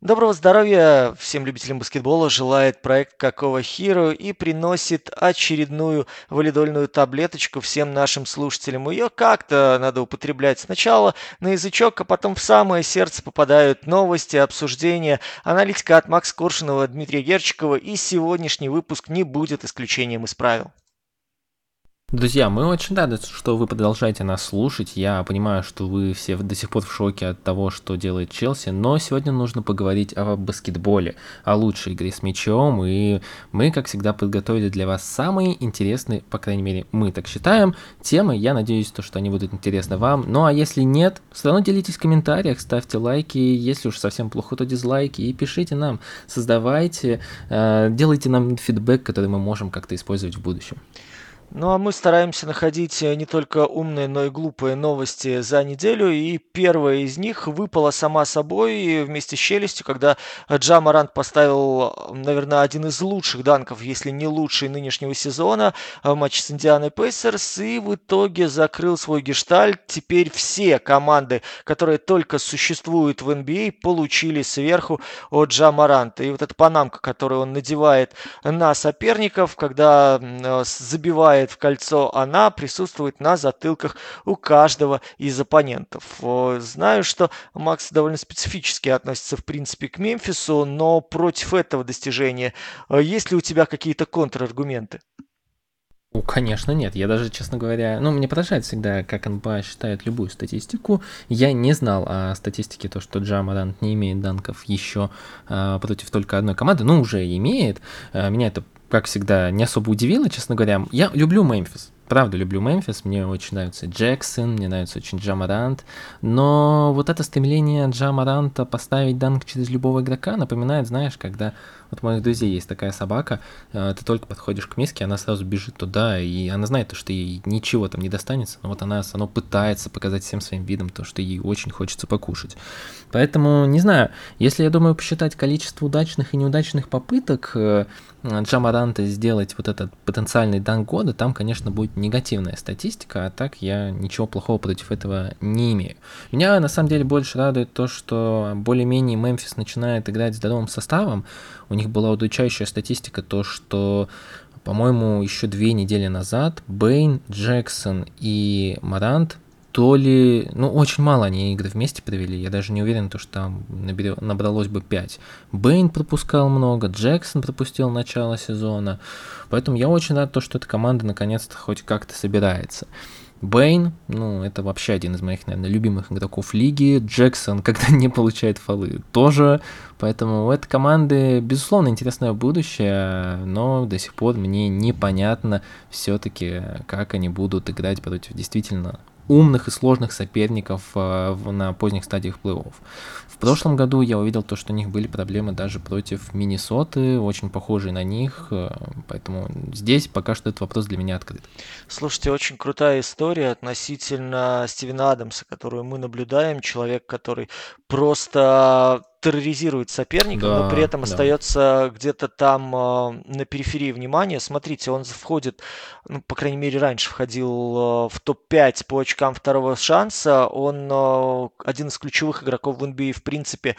Доброго здоровья всем любителям баскетбола желает проект Какого Hero и приносит очередную валидольную таблеточку всем нашим слушателям. Ее как-то надо употреблять сначала на язычок, а потом в самое сердце попадают новости, обсуждения, аналитика от Макса Коршунова, Дмитрия Герчикова и сегодняшний выпуск не будет исключением из правил. Друзья, мы очень рады, что вы продолжаете нас слушать. Я понимаю, что вы все до сих пор в шоке от того, что делает Челси, но сегодня нужно поговорить о баскетболе, о лучшей игре с мячом, и мы, как всегда, подготовили для вас самые интересные, по крайней мере, мы так считаем, темы. Я надеюсь, то, что они будут интересны вам. Ну а если нет, все равно делитесь в комментариях, ставьте лайки, если уж совсем плохо, то дизлайки, и пишите нам, создавайте, э, делайте нам фидбэк, который мы можем как-то использовать в будущем. Ну а мы стараемся находить э, не только умные, но и глупые новости за неделю. И первая из них выпала сама собой вместе с челюстью, когда Джа Марант поставил, наверное, один из лучших данков, если не лучший нынешнего сезона в матче с Индианой Пейсерс. И в итоге закрыл свой гештальт. Теперь все команды, которые только существуют в NBA, а, получили сверху от Джа Маранта. И вот эта панамка, которую он надевает на соперников, когда э, забивает попадает в кольцо, она присутствует на затылках у каждого из оппонентов. Знаю, что Макс довольно специфически относится, в принципе, к Мемфису, но против этого достижения э, есть ли у тебя какие-то контраргументы? Ну, конечно, нет. Я даже, честно говоря, ну, мне поражает всегда, как НБА считает любую статистику. Я не знал о статистике, то, что Джамарант не имеет данков еще э, против только одной команды. Ну, уже имеет. Э, меня это как всегда, не особо удивило, честно говоря. Я люблю Мемфис. Правда, люблю Мемфис, мне очень нравится Джексон, мне нравится очень Джамарант, но вот это стремление Джамаранта поставить данк через любого игрока напоминает, знаешь, когда вот у моих друзей есть такая собака, э, ты только подходишь к миске, она сразу бежит туда, и она знает, что ей ничего там не достанется, но вот она оно пытается показать всем своим видом то, что ей очень хочется покушать. Поэтому, не знаю, если, я думаю, посчитать количество удачных и неудачных попыток э, Джамаранта сделать вот этот потенциальный дан года, там, конечно, будет негативная статистика, а так я ничего плохого против этого не имею. Меня, на самом деле, больше радует то, что более-менее Мемфис начинает играть здоровым составом, у них была удручающая статистика, то что по-моему, еще две недели назад Бэйн, Джексон и Марант то ли, ну, очень мало они игры вместе провели, я даже не уверен, то, что там набралось бы 5. Бэйн пропускал много, Джексон пропустил начало сезона, поэтому я очень рад, то, что эта команда наконец-то хоть как-то собирается. Бэйн, ну, это вообще один из моих, наверное, любимых игроков лиги. Джексон, когда не получает фолы, тоже. Поэтому у этой команды, безусловно, интересное будущее, но до сих пор мне непонятно все-таки, как они будут играть против действительно умных и сложных соперников э, на поздних стадиях плей-офф. В прошлом году я увидел то, что у них были проблемы даже против Миннесоты, очень похожие на них, э, поэтому здесь пока что этот вопрос для меня открыт. Слушайте, очень крутая история относительно Стивена Адамса, которую мы наблюдаем, человек, который просто терроризирует соперника, да, но при этом да. остается где-то там э, на периферии внимания. Смотрите, он входит, ну, по крайней мере, раньше входил э, в топ-5 по очкам второго шанса. Он э, один из ключевых игроков в NBA, в принципе,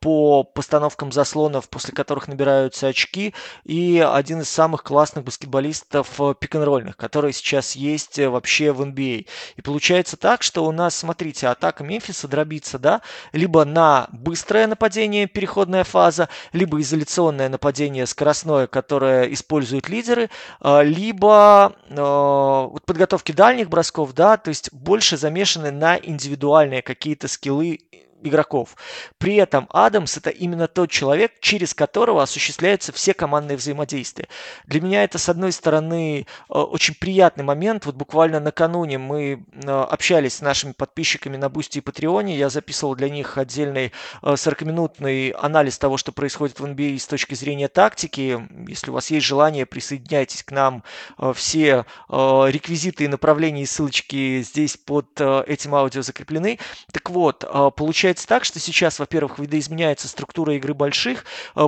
по постановкам заслонов, после которых набираются очки, и один из самых классных баскетболистов пик-н-ролльных, которые сейчас есть вообще в NBA. И получается так, что у нас, смотрите, атака Мемфиса дробится, да, либо на быстрое нападение, переходная фаза, либо изоляционное нападение скоростное, которое используют лидеры, а, либо а, вот подготовки дальних бросков, да, то есть больше замешаны на индивидуальные какие-то скиллы игроков. При этом Адамс это именно тот человек, через которого осуществляются все командные взаимодействия. Для меня это, с одной стороны, э, очень приятный момент. Вот буквально накануне мы э, общались с нашими подписчиками на Бусти и Патреоне. Я записывал для них отдельный 40-минутный э, анализ того, что происходит в NBA с точки зрения тактики. Если у вас есть желание, присоединяйтесь к нам. Все реквизиты и направления и ссылочки здесь под этим аудио закреплены. Так вот, получается получается так, что сейчас, во-первых, видоизменяется структура игры больших,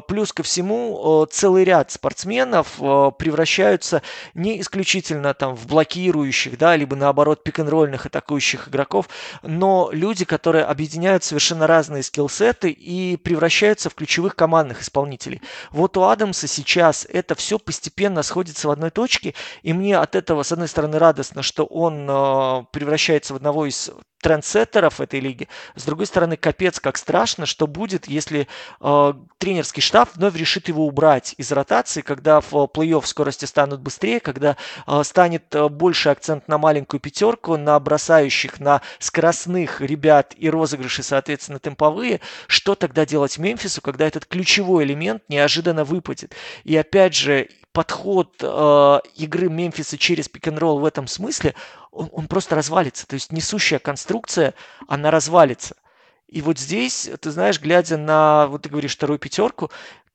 плюс ко всему целый ряд спортсменов превращаются не исключительно там в блокирующих, да, либо наоборот пик-н-ролльных атакующих игроков, но люди, которые объединяют совершенно разные скиллсеты и превращаются в ключевых командных исполнителей. Вот у Адамса сейчас это все постепенно сходится в одной точке, и мне от этого, с одной стороны, радостно, что он э, превращается в одного из трендсеттеров этой лиги. С другой стороны, капец, как страшно, что будет, если э, тренерский штаб вновь решит его убрать из ротации, когда в плей-офф скорости станут быстрее, когда э, станет э, больше акцент на маленькую пятерку, на бросающих, на скоростных ребят и розыгрыши, соответственно, темповые. Что тогда делать Мемфису, когда этот ключевой элемент неожиданно выпадет? И опять же, подход э, игры Мемфиса через пик-н-ролл в этом смысле, он, он просто развалится. То есть несущая конструкция, она развалится. И вот здесь, ты знаешь, глядя на, вот ты говоришь, вторую пятерку,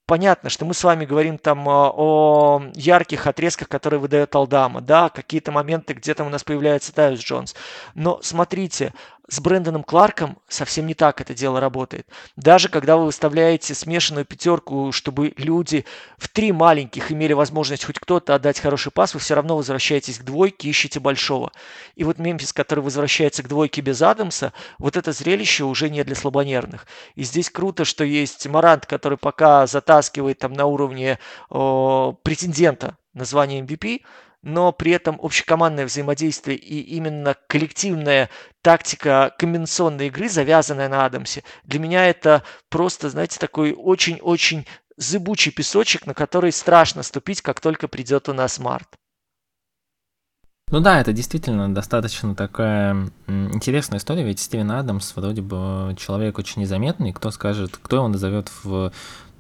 понятно, что мы с вами говорим там а, о ярких отрезках, которые выдает Алдама, да, какие-то моменты, где там у нас появляется Тайус Джонс. Но смотрите, с Брэндоном Кларком совсем не так это дело работает. Даже когда вы выставляете смешанную пятерку, чтобы люди в три маленьких имели возможность хоть кто-то отдать хороший пас, вы все равно возвращаетесь к двойке, ищете большого. И вот Мемфис, который возвращается к двойке без Адамса, вот это зрелище уже не для слабонервных. И здесь круто, что есть Марант, который пока затаскивает там на уровне о, претендента на звание MVP, но при этом общекомандное взаимодействие и именно коллективная тактика комбинационной игры, завязанная на Адамсе, для меня это просто, знаете, такой очень-очень зыбучий песочек, на который страшно ступить, как только придет у нас март. Ну да, это действительно достаточно такая интересная история, ведь Стивен Адамс вроде бы человек очень незаметный, кто скажет, кто его назовет в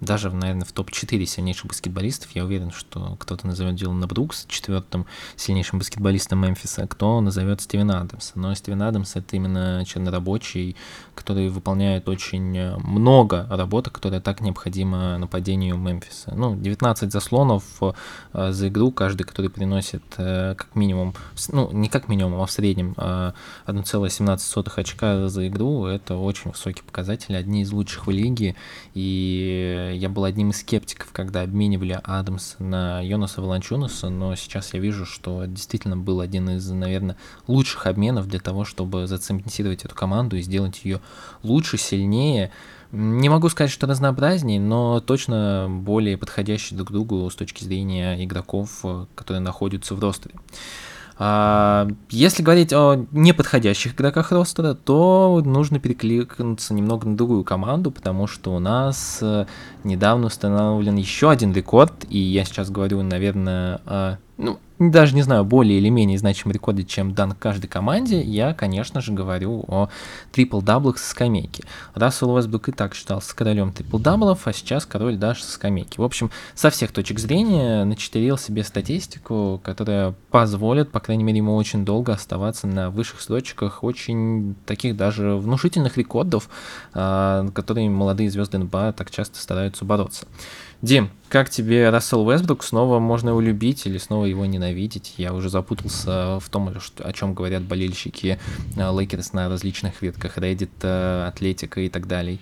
даже, наверное, в топ-4 сильнейших баскетболистов. Я уверен, что кто-то назовет Дилана Брукс четвертым сильнейшим баскетболистом Мемфиса, а кто назовет Стивена Адамса. Но Стивен Адамс — это именно чернорабочий, который выполняет очень много работы, которая так необходима нападению Мемфиса. Ну, 19 заслонов э, за игру, каждый, который приносит э, как минимум, ну, не как минимум, а в среднем э, 1,17 очка за игру, это очень высокий показатель, одни из лучших в лиге, и я был одним из скептиков, когда обменивали Адамса на Йонаса Волончунаса, но сейчас я вижу, что действительно был один из, наверное, лучших обменов для того, чтобы зацементировать эту команду и сделать ее лучше, сильнее. Не могу сказать, что разнообразнее, но точно более подходящий друг другу с точки зрения игроков, которые находятся в ростере. А, если говорить о неподходящих игроках ростера, то нужно перекликнуться немного на другую команду, потому что у нас э, недавно установлен еще один рекорд, и я сейчас говорю, наверное, ну, даже не знаю, более или менее значимый рекорды, чем дан каждой команде, я, конечно же, говорю о трипл-даблах со скамейки. Рассел Уэстбрук и так считался королем трипл-даблов, а сейчас король даже со скамейки. В общем, со всех точек зрения начитерил себе статистику, которая позволит, по крайней мере, ему очень долго оставаться на высших строчках очень таких даже внушительных рекордов, а, которые молодые звезды НБА так часто стараются бороться. Дим, как тебе Рассел Уэстбрук? Снова можно его любить или снова его ненавидеть? Я уже запутался в том, о чем говорят болельщики Лейкерс на различных ветках Reddit, Атлетика и так далее.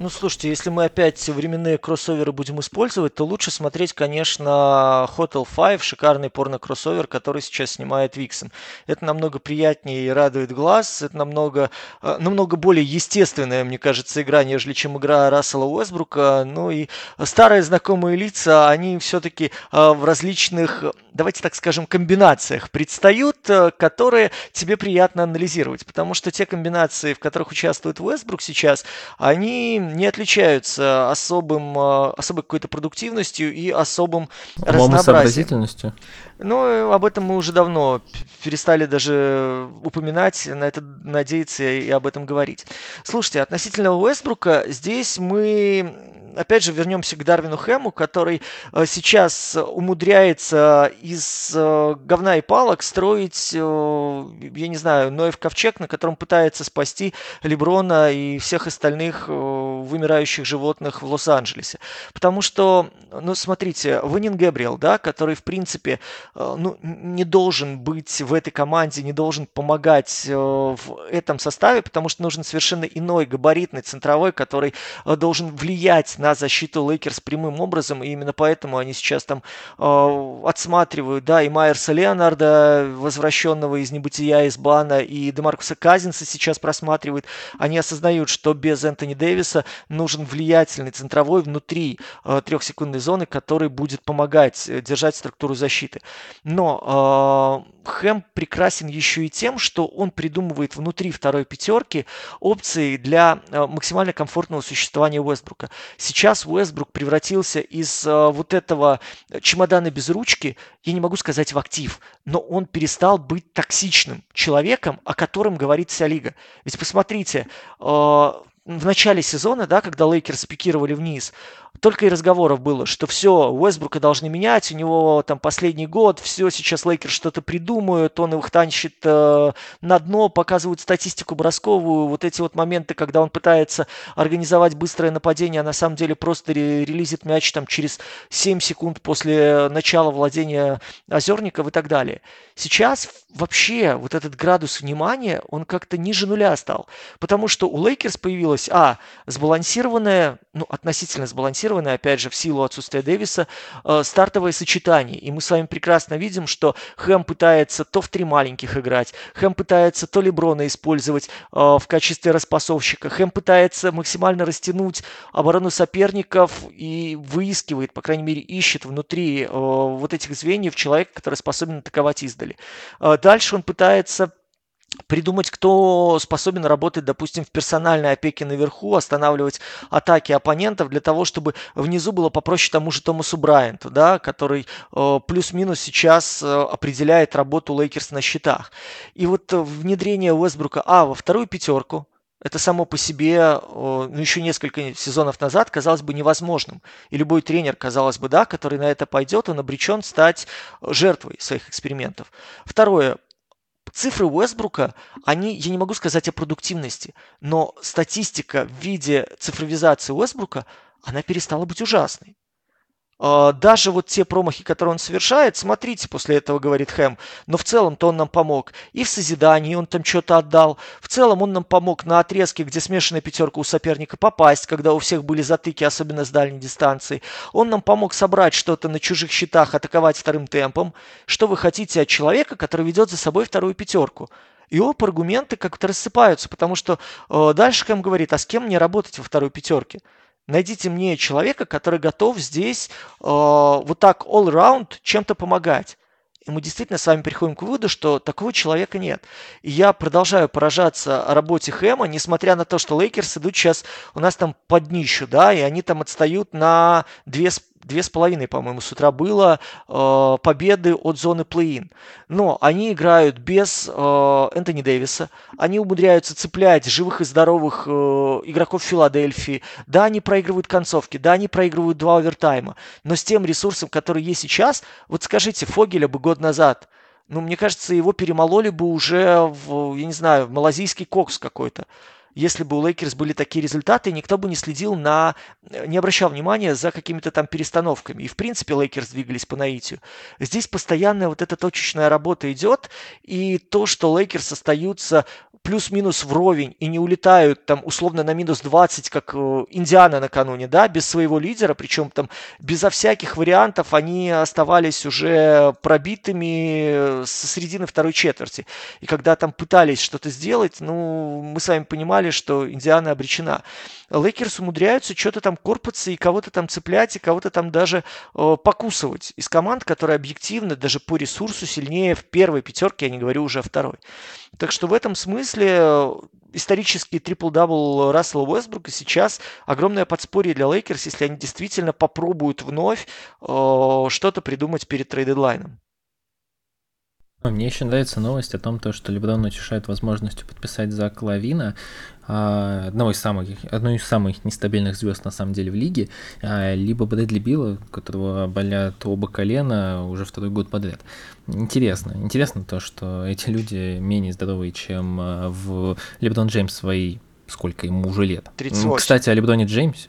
Ну, слушайте, если мы опять временные кроссоверы будем использовать, то лучше смотреть, конечно, Hotel 5, шикарный порно-кроссовер, который сейчас снимает Виксен. Это намного приятнее и радует глаз, это намного, э, намного более естественная, мне кажется, игра, нежели чем игра Рассела Уэсбрука. Ну и старые знакомые лица, они все-таки э, в различных, давайте так скажем, комбинациях предстают, э, которые тебе приятно анализировать, потому что те комбинации, в которых участвует Уэсбрук сейчас, они не отличаются особым, а, особой какой-то продуктивностью и особым разнообразием. Ну, об этом мы уже давно перестали даже упоминать, на это надеяться и об этом говорить. Слушайте, относительно Уэстбрука, здесь мы опять же, вернемся к Дарвину Хэму, который э, сейчас умудряется из э, говна и палок строить, э, я не знаю, Ноев ковчег, на котором пытается спасти Леброна и всех остальных вымирающих животных в Лос-Анджелесе. Потому что, ну, смотрите, Уэнен Гэбриэл, да, который, в принципе, э, ну, не должен быть в этой команде, не должен помогать э, в этом составе, потому что нужен совершенно иной габаритный центровой, который э, должен влиять на защиту Лейкерс прямым образом, и именно поэтому они сейчас там отсматривают, да, и Майерса Леонарда, возвращенного из небытия, из бана, и Демаркуса Казинса сейчас просматривают. Они осознают, что без Энтони Дэвиса нужен влиятельный центровой внутри э, трехсекундной зоны, который будет помогать э, держать структуру защиты. Но э, Хэм прекрасен еще и тем, что он придумывает внутри второй пятерки опции для максимально комфортного существования Уэсбрука. Сейчас Уэстбрук превратился из вот этого чемодана без ручки, я не могу сказать в актив, но он перестал быть токсичным человеком, о котором говорит вся лига. Ведь посмотрите, в начале сезона, да, когда Лейкерс пикировали вниз, только и разговоров было, что все, Уэстбрука должны менять, у него там последний год, все, сейчас Лейкерс что-то придумают, он их тащит э, на дно, показывают статистику бросковую, вот эти вот моменты, когда он пытается организовать быстрое нападение, а на самом деле просто релизит мяч там через 7 секунд после начала владения Озерников и так далее. Сейчас вообще вот этот градус внимания, он как-то ниже нуля стал, потому что у Лейкерс появилась, а, сбалансированная, ну, относительно сбалансированная сбалансированное, опять же, в силу отсутствия Дэвиса, э, стартовое сочетание. И мы с вами прекрасно видим, что Хэм пытается то в три маленьких играть, Хэм пытается то Леброна использовать э, в качестве распасовщика, Хэм пытается максимально растянуть оборону соперников и выискивает, по крайней мере, ищет внутри э, вот этих звеньев человека, который способен атаковать издали. Дальше он пытается придумать, кто способен работать, допустим, в персональной опеке наверху, останавливать атаки оппонентов для того, чтобы внизу было попроще тому же Томасу Брайанту, да, который э, плюс-минус сейчас э, определяет работу Лейкерс на счетах. И вот внедрение Уэстбрука, а, во вторую пятерку, это само по себе, э, ну, еще несколько сезонов назад казалось бы невозможным. И любой тренер, казалось бы, да, который на это пойдет, он обречен стать жертвой своих экспериментов. Второе, Цифры Уэсбрука, они, я не могу сказать о продуктивности, но статистика в виде цифровизации Уэсбрука, она перестала быть ужасной. А, даже вот те промахи, которые он совершает, смотрите, после этого говорит Хэм, но в целом-то он нам помог. И в созидании он там что-то отдал. В целом он нам помог на отрезке, где смешанная пятерка у соперника попасть, когда у всех были затыки, особенно с дальней дистанции. Он нам помог собрать что-то на чужих щитах, атаковать вторым темпом. Что вы хотите от человека, который ведет за собой вторую пятерку? И оп, аргументы как-то рассыпаются, потому что э, дальше Хэм говорит, а с кем мне работать во второй пятерке? Найдите мне человека, который готов здесь э, вот так all around чем-то помогать. И мы действительно с вами приходим к выводу, что такого человека нет. И я продолжаю поражаться работе Хэма, несмотря на то, что Лейкерс идут сейчас у нас там по днищу, да, и они там отстают на две две с половиной, по-моему, с утра было э, победы от зоны плей-ин. Но они играют без э, Энтони Дэвиса, они умудряются цеплять живых и здоровых э, игроков Филадельфии. Да, они проигрывают концовки, да, они проигрывают два овертайма, но с тем ресурсом, который есть сейчас, вот скажите, Фогеля бы год назад, ну, мне кажется, его перемололи бы уже в, я не знаю, в малазийский кокс какой-то если бы у Лейкерс были такие результаты, никто бы не следил на, не обращал внимания за какими-то там перестановками. И в принципе Лейкерс двигались по наитию. Здесь постоянная вот эта точечная работа идет, и то, что Лейкерс остаются плюс-минус вровень и не улетают там условно на минус 20, как э, Индиана накануне, да, без своего лидера, причем там безо всяких вариантов они оставались уже пробитыми со середины второй четверти. И когда там пытались что-то сделать, ну, мы с вами понимали, что Индиана обречена. Лейкерс умудряются что-то там корпаться и кого-то там цеплять, и кого-то там даже э, покусывать из команд, которые объективно даже по ресурсу сильнее в первой пятерке, я не говорю уже о второй. Так что в этом смысле э, исторический трипл-дабл Рассела Уэстбрука сейчас огромное подспорье для Лейкерс, если они действительно попробуют вновь э, что-то придумать перед трейд-дедлайном. Мне еще нравится новость о том, что Леброн утешает возможностью подписать Зака Лавина, а, одного из самых, одной из самых нестабильных звезд на самом деле в лиге, а, либо Брэдли Билла, которого болят оба колена уже второй год подряд. Интересно. Интересно то, что эти люди менее здоровые, чем а, в Леброн Джеймс своей сколько ему уже лет. 38. Кстати, о Леброне Джеймсе.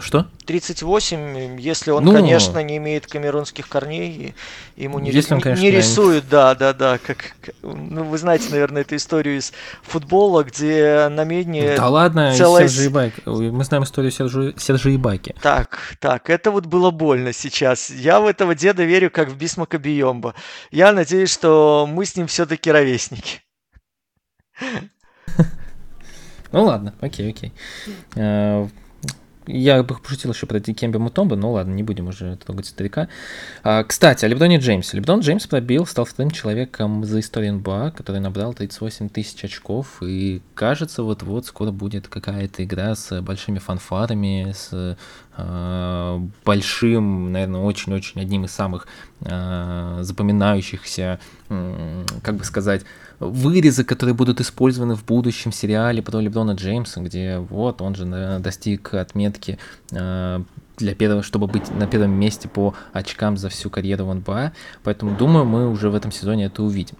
Что? 38, если он, ну, конечно, не имеет камерунских корней, и ему не, если он, конечно, не рисует, да, да, да, как, ну, вы знаете, наверное, эту историю из футбола, где на медне Да ладно, целая... Сержи Ибайки. Мы знаем историю Сержи, Сержи Ибайки. Так, так, это вот было больно сейчас. Я в этого деда верю, как в Бисмака Биомба. Я надеюсь, что мы с ним все-таки ровесники. Ну ладно, окей, окей. Я бы пошутил еще про Дикемби Мутомба, но ладно, не будем уже трогать старика. А, кстати, о Леброне Джеймсе. Леброн Джеймс пробил, стал вторым человеком за историю НБА, который набрал 38 тысяч очков, и кажется, вот-вот скоро будет какая-то игра с большими фанфарами, с большим, наверное, очень-очень одним из самых э, запоминающихся, э, как бы сказать, вырезы, которые будут использованы в будущем сериале про Леброна Джеймса, где вот он же достиг отметки э, для первого, чтобы быть на первом месте по очкам за всю карьеру в НБА. Поэтому думаю, мы уже в этом сезоне это увидим.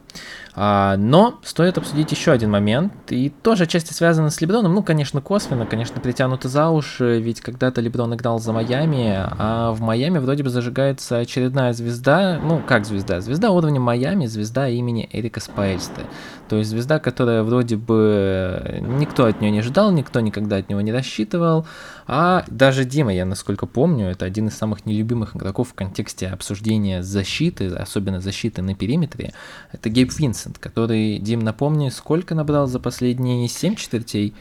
А, но стоит обсудить еще один момент, и тоже отчасти связано с Леброном, ну, конечно, косвенно, конечно, притянуто за уши, ведь когда-то Леброн играл за Майами, а в Майами вроде бы зажигается очередная звезда, ну, как звезда? Звезда уровня Майами, звезда имени Эрика Спайльста. То есть звезда, которая вроде бы никто от нее не ждал, никто никогда от него не рассчитывал, а даже Дима, я насколько помню, это один из самых нелюбимых игроков в контексте обсуждения защиты, особенно защиты на периметре, это Гейб Винсент, который, Дим, напомни, сколько набрал за последние 7 четвертей?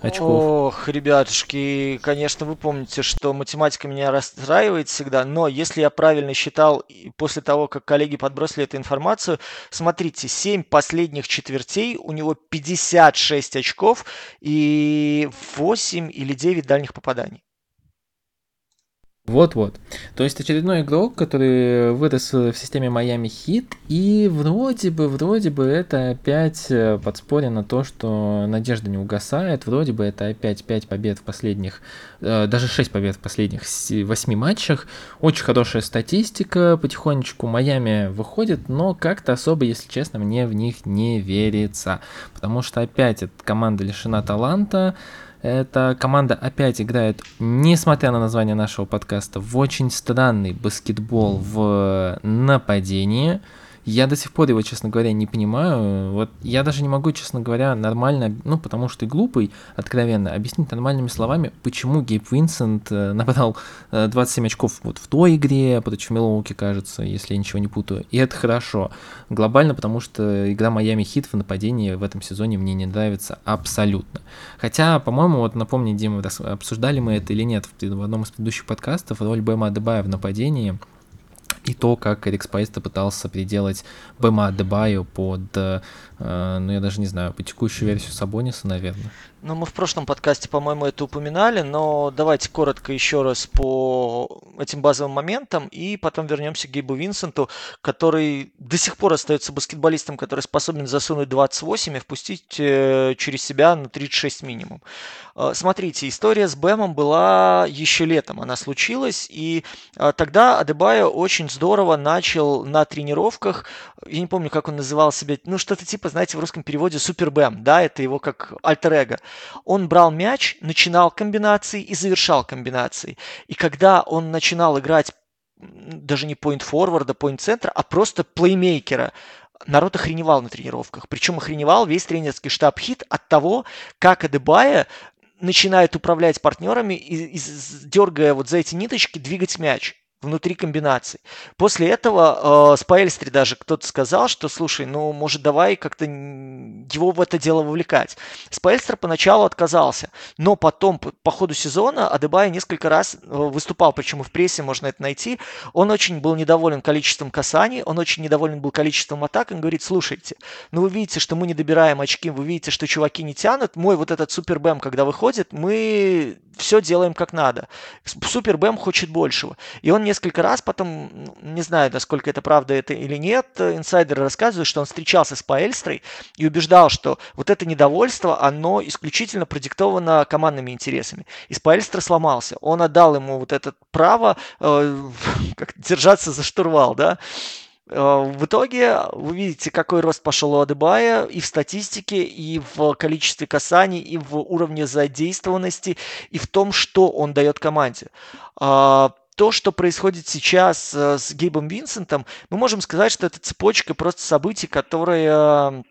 очков. Ох, ребятушки, конечно, вы помните, что математика меня расстраивает всегда, но если я правильно считал после того, как коллеги подбросили эту информацию, смотрите, 7 последних четвертей, у него 56 очков и 8 или 9 дальних попаданий. Вот-вот. То есть очередной игрок, который вырос в системе Miami Heat, и вроде бы, вроде бы это опять э, подспорье на то, что надежда не угасает, вроде бы это опять 5 побед в последних, э, даже 6 побед в последних 8 матчах, очень хорошая статистика, потихонечку. Майами выходит, но как-то особо, если честно, мне в них не верится, потому что опять эта команда лишена таланта, эта команда опять играет, несмотря на название нашего подкаста, в очень странный баскетбол в нападении. Я до сих пор его, честно говоря, не понимаю. Вот я даже не могу, честно говоря, нормально, ну, потому что ты глупый, откровенно, объяснить нормальными словами, почему Гейб Винсент э, набрал 27 э, очков вот в той игре против Милоуки, кажется, если я ничего не путаю. И это хорошо. Глобально, потому что игра Майами Хит в нападении в этом сезоне мне не нравится абсолютно. Хотя, по-моему, вот напомни, Дима, обсуждали мы это или нет в одном из предыдущих подкастов, роль Бэма Адебайо в нападении – и то, как Эрик Споэльстра пытался переделать Бэма Адебайо под, э, ну я даже не знаю, по текущую версию Сабониса, наверное. Ну, мы в прошлом подкасте, по-моему, это упоминали, но давайте коротко еще раз по этим базовым моментам, и потом вернемся к Гейбу Винсенту, который до сих пор остается баскетболистом, который способен засунуть 28 и впустить э, через себя на 36 минимум. Э, смотрите, история с Бэмом была еще летом, она случилась, и э, тогда Адебайо очень здорово начал на тренировках, я не помню, как он называл себя, ну, что-то типа, знаете, в русском переводе Супер Бэм, да, это его как альтер-эго он брал мяч, начинал комбинации и завершал комбинации. И когда он начинал играть даже не point-форварда, point-центра, а просто плеймейкера, народ охреневал на тренировках. Причем охреневал весь тренерский штаб хит от того, как Адебая начинает управлять партнерами и, и дергая вот за эти ниточки двигать мяч внутри комбинаций. После этого э, Спаэльстри даже кто-то сказал, что, слушай, ну, может, давай как-то его в это дело вовлекать. Спаэльстер поначалу отказался, но потом по, по ходу сезона Адебай несколько раз э, выступал, почему в прессе можно это найти. Он очень был недоволен количеством касаний, он очень недоволен был количеством атак, он говорит, слушайте, ну вы видите, что мы не добираем очки, вы видите, что чуваки не тянут, мой вот этот супер бэм, когда выходит, мы все делаем как надо. Супер бэм хочет большего. И он не несколько раз потом, ну, не знаю, насколько это правда это или нет, инсайдеры рассказывают, что он встречался с Паэльстрой и убеждал, что вот это недовольство, оно исключительно продиктовано командными интересами. И Спаэльстра сломался. Он отдал ему вот это право э, как, держаться за штурвал, да, В итоге вы видите, какой рост пошел у Адебая и в статистике, и в количестве касаний, и в уровне задействованности, и в том, что он дает команде то, что происходит сейчас э, с Гейбом Винсентом, мы можем сказать, что это цепочка просто событий, которые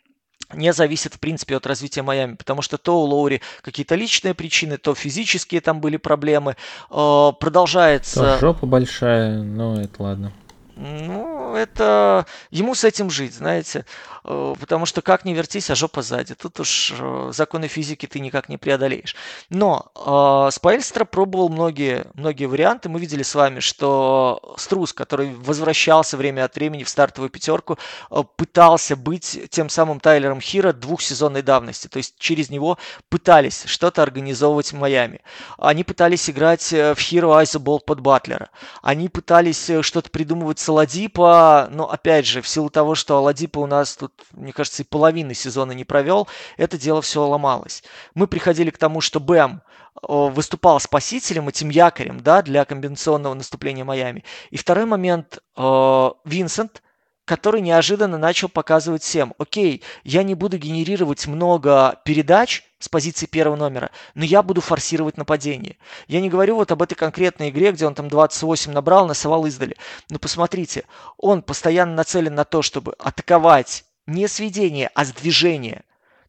не зависит, в принципе, от развития Майами, потому что то у Лоури какие-то личные причины, то физические там были проблемы. Э, продолжается... То жопа большая, но это ладно. Ну, это ему с этим жить, знаете. Э, потому что как не вертись, а жопа сзади. Тут уж э, законы физики ты никак не преодолеешь. Но э, Спайльстра пробовал многие, многие варианты. Мы видели с вами, что Струс, который возвращался время от времени в стартовую пятерку, э, пытался быть тем самым Тайлером Хира двухсезонной давности. То есть через него пытались что-то организовывать в Майами. Они пытались играть в Хиро Айзобол под Батлера. Они пытались что-то придумывать с Аладипа, но опять же, в силу того, что Аладипа у нас тут мне кажется, и половины сезона не провел, это дело все ломалось. Мы приходили к тому, что Бэм выступал спасителем, этим якорем да, для комбинационного наступления Майами. И второй момент, Винсент, который неожиданно начал показывать всем, окей, я не буду генерировать много передач с позиции первого номера, но я буду форсировать нападение. Я не говорю вот об этой конкретной игре, где он там 28 набрал, насовал издали. Но посмотрите, он постоянно нацелен на то, чтобы атаковать не сведение, а сдвижение.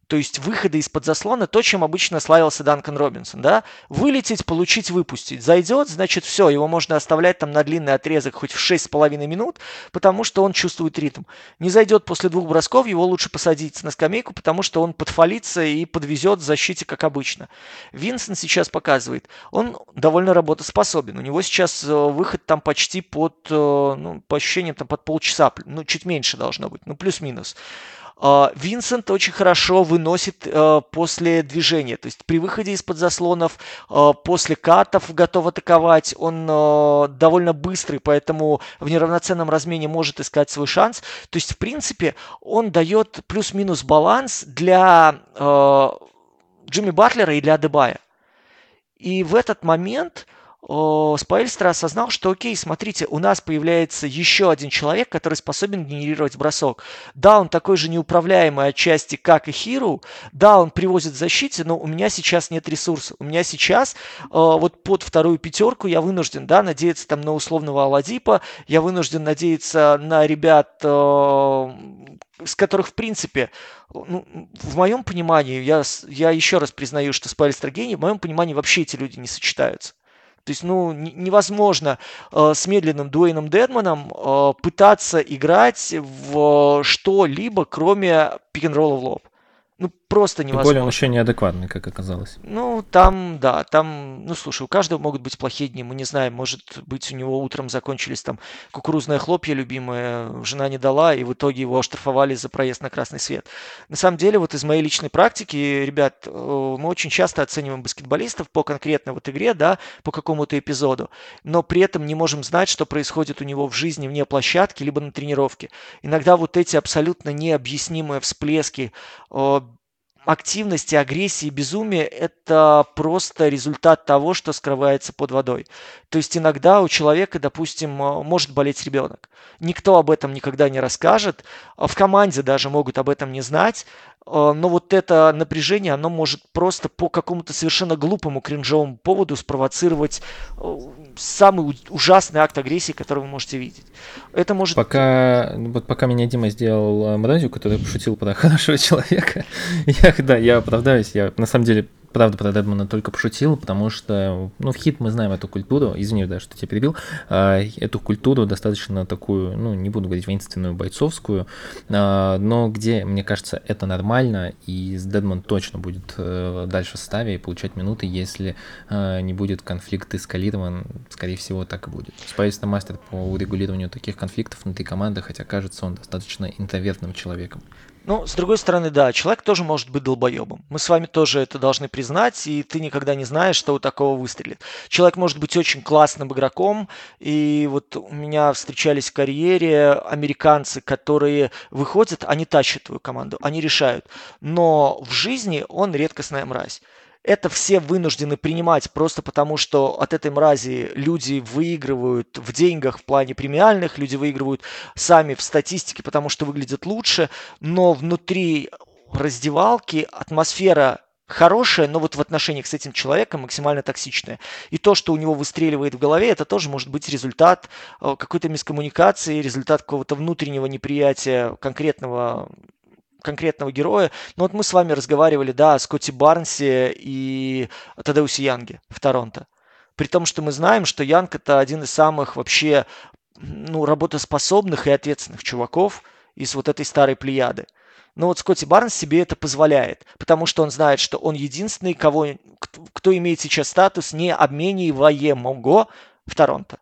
То есть выходы из-под заслона, то, чем обычно славился Данкан Робинсон, да? Вылететь, получить, выпустить. Зайдет, значит, все, его можно оставлять там на длинный отрезок хоть в 6,5 минут, потому что он чувствует ритм. Не зайдет после двух бросков, его лучше посадить на скамейку, потому что он подфалится и подвезет в защите, как обычно. Винсент сейчас показывает, он довольно работоспособен. У него сейчас э, выход там почти под, э, ну, по ощущениям, там под полчаса, ну, чуть меньше должно быть, ну, плюс-минус. А, Винсент очень хорошо выносит а, после движения, то есть при выходе из-под заслонов, а, после катов готов атаковать, он довольно быстрый, поэтому в неравноценном размене может искать свой шанс. То есть, в принципе, он дает плюс-минус баланс для Джимми Батлера и для Дебая. И в этот момент Спайльстра осознал, что окей, смотрите, у нас появляется еще один человек, который способен генерировать бросок. Да, он такой же неуправляемый отчасти, как и Хиру. Да, он привозит в защите, но у меня сейчас нет ресурсов. У меня сейчас э, вот под вторую пятерку я вынужден, да, надеяться там на условного Аладипа, я вынужден надеяться на ребят, э, с которых, в принципе, ну, в моем понимании, я, я еще раз признаю, что Спайльстра гений, в моем понимании вообще эти люди не сочетаются. То есть, ну, невозможно э, с медленным Дуэйном Дедманом э, пытаться играть в что-либо, кроме пик-н-ролла в лоб. Ну, просто невозможно. Тем более он еще неадекватный, как оказалось. Ну, там, да, там, ну, слушай, у каждого могут быть плохие дни, мы не знаем, может быть, у него утром закончились там кукурузные хлопья любимые, жена не дала, и в итоге его оштрафовали за проезд на красный свет. На самом деле, вот из моей личной практики, ребят, э, мы очень часто оцениваем баскетболистов по конкретной вот игре, да, по какому-то эпизоду, но при этом не можем знать, что происходит у него в жизни вне площадки, либо на тренировке. Иногда вот эти абсолютно необъяснимые всплески э, активности, агрессии, безумия – это просто результат того, что скрывается под водой. То есть иногда у человека, допустим, может болеть ребенок. Никто об этом никогда не расскажет. В команде даже могут об этом не знать. А, но вот это напряжение, оно может просто по какому-то совершенно глупому кринжовому поводу спровоцировать самый ужасный акт агрессии, который вы можете видеть. Это может... Пока, вот пока меня Дима сделал э, мразью, который пошутил про хорошего человека, я, да, я оправдаюсь, я на самом деле правда, про Дедмана только пошутил, потому что, ну, в хит мы знаем эту культуру, извини, да, что тебя перебил, а, эту культуру достаточно такую, ну, не буду говорить воинственную, бойцовскую, а, но где, мне кажется, это нормально, и Дедман точно будет э, дальше в составе и получать минуты, если а, не будет конфликт эскалирован, скорее всего, так и будет. Спайс мастер по урегулированию таких конфликтов внутри команды, хотя кажется он достаточно интровертным человеком. Ну, с другой стороны, да, человек тоже может быть долбоебом. Мы с вами тоже это должны признать, и ты никогда не знаешь, что у такого выстрелит. Человек может быть очень классным игроком, и вот у меня встречались в карьере американцы, которые выходят, они тащат твою команду, они решают. Но в жизни он редкостная мразь. Это все вынуждены принимать просто потому, что от этой мрази люди выигрывают в деньгах в плане премиальных, люди выигрывают сами в статистике, потому что выглядят лучше, но внутри раздевалки атмосфера хорошая, но вот в отношениях с этим человеком максимально токсичная. И то, что у него выстреливает в голове, это тоже может быть результат э, какой-то мискоммуникации, результат какого-то внутреннего неприятия конкретного конкретного героя. Но вот мы с вами разговаривали, да, о Скотти Барнсе и Тадеусе Янге в Торонто. При том, что мы знаем, что Янг это один из самых вообще ну, работоспособных и ответственных чуваков из вот этой старой плеяды. Но вот Скотти Барнс себе это позволяет, потому что он знает, что он единственный, кого, кто имеет сейчас статус необмениваемого в Торонто.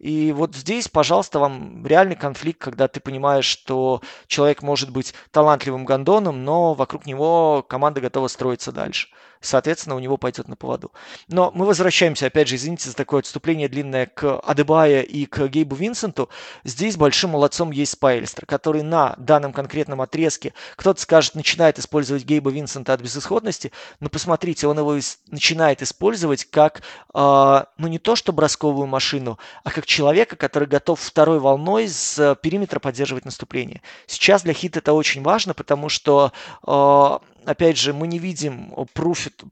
И вот здесь, пожалуйста, вам реальный конфликт, когда ты понимаешь, что человек может быть талантливым гондоном, но вокруг него команда готова строиться дальше соответственно, у него пойдет на поводу. Но мы возвращаемся, опять же, извините за такое отступление длинное, к Адебая и к Гейбу Винсенту. Здесь большим молодцом есть Спайльстер, который на данном конкретном отрезке, кто-то скажет, начинает использовать Гейба Винсента от безысходности, но посмотрите, он его начинает использовать как, э, ну не то что бросковую машину, а как человека, который готов второй волной с периметра поддерживать наступление. Сейчас для хит это очень важно, потому что э, опять же, мы не видим пруфит,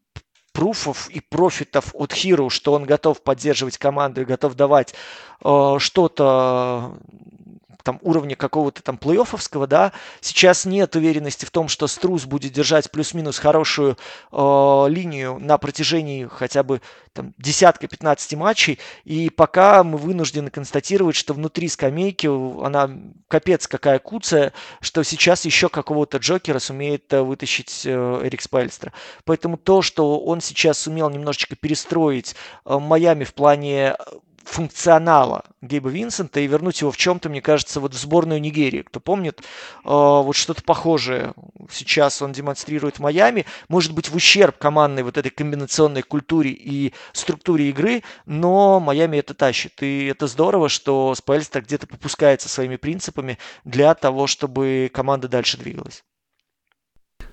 пруфов и профитов от Hero, что он готов поддерживать команду и готов давать э, что-то там уровня какого-то там плей-оффовского, да, сейчас нет уверенности в том, что Струс будет держать плюс-минус хорошую э, линию на протяжении хотя бы там десятка-15 матчей, и пока мы вынуждены констатировать, что внутри скамейки она капец какая куцая, что сейчас еще какого-то Джокера сумеет э, вытащить э, Эрик Спайльстра. Поэтому то, что он сейчас сумел немножечко перестроить э, Майами в плане функционала Гейба Винсента и вернуть его в чем-то, мне кажется, вот в сборную Нигерии. Кто помнит, э, вот что-то похожее сейчас он демонстрирует в Майами. Может быть, в ущерб командной вот этой комбинационной культуре и структуре игры, но Майами это тащит. И это здорово, что Спайльстер где-то попускается своими принципами для того, чтобы команда дальше двигалась.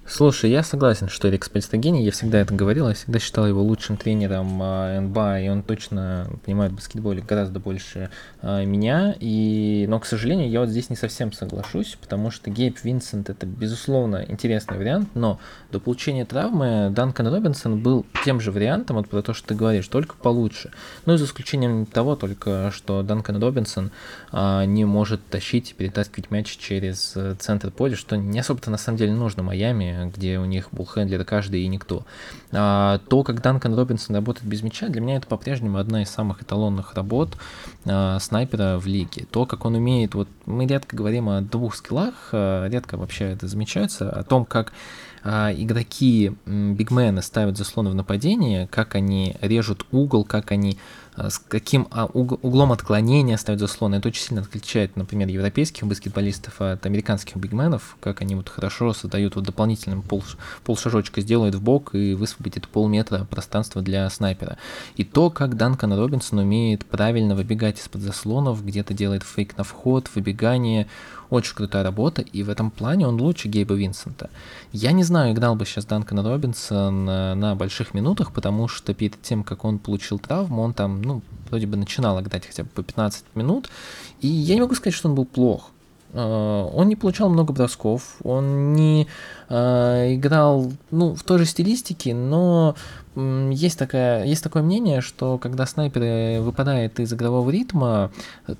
Слушай, я согласен, что Эрик Спельстер гений, я всегда это говорил, я всегда считал его лучшим тренером э, НБА, и он точно понимает в баскетболе гораздо больше э, меня, и... но, к сожалению, я вот здесь не совсем соглашусь, потому что Гейб Винсент это, безусловно, интересный вариант, но до получения травмы Данкан Робинсон был тем же вариантом, вот про то, что ты говоришь, только получше. Ну, за исключением того только, что Данкан Робинсон э, не может тащить и перетаскивать мяч через э, центр поля, что не особо-то на самом деле нужно Майами, где у них буллхендлер каждый и никто. А, то, как Данкан Робинсон работает без мяча, для меня это по-прежнему одна из самых эталонных работ а, снайпера в лиге. То, как он умеет, вот мы редко говорим о двух скиллах, а, редко вообще это замечается, о том, как а, игроки бигмены ставят заслоны в нападении, как они режут угол, как они с каким а, углом отклонения ставят заслоны. Это очень сильно отличает, например, европейских баскетболистов от американских бигменов, как они вот хорошо создают вот дополнительным пол, полшажочка, сделают в бок и высвободит полметра пространства для снайпера. И то, как Данкан Робинсон умеет правильно выбегать из-под заслонов, где-то делает фейк на вход, выбегание, очень крутая работа, и в этом плане он лучше Гейба Винсента. Я не знаю, играл бы сейчас Данкан Робинсон на, больших минутах, потому что перед тем, как он получил травму, он там, ну, вроде бы начинал играть хотя бы по 15 минут, и я не могу сказать, что он был плох. Uh, он не получал много бросков, он не uh, играл ну, в той же стилистике, но есть, такая, есть такое мнение, что когда снайпер выпадает из игрового ритма,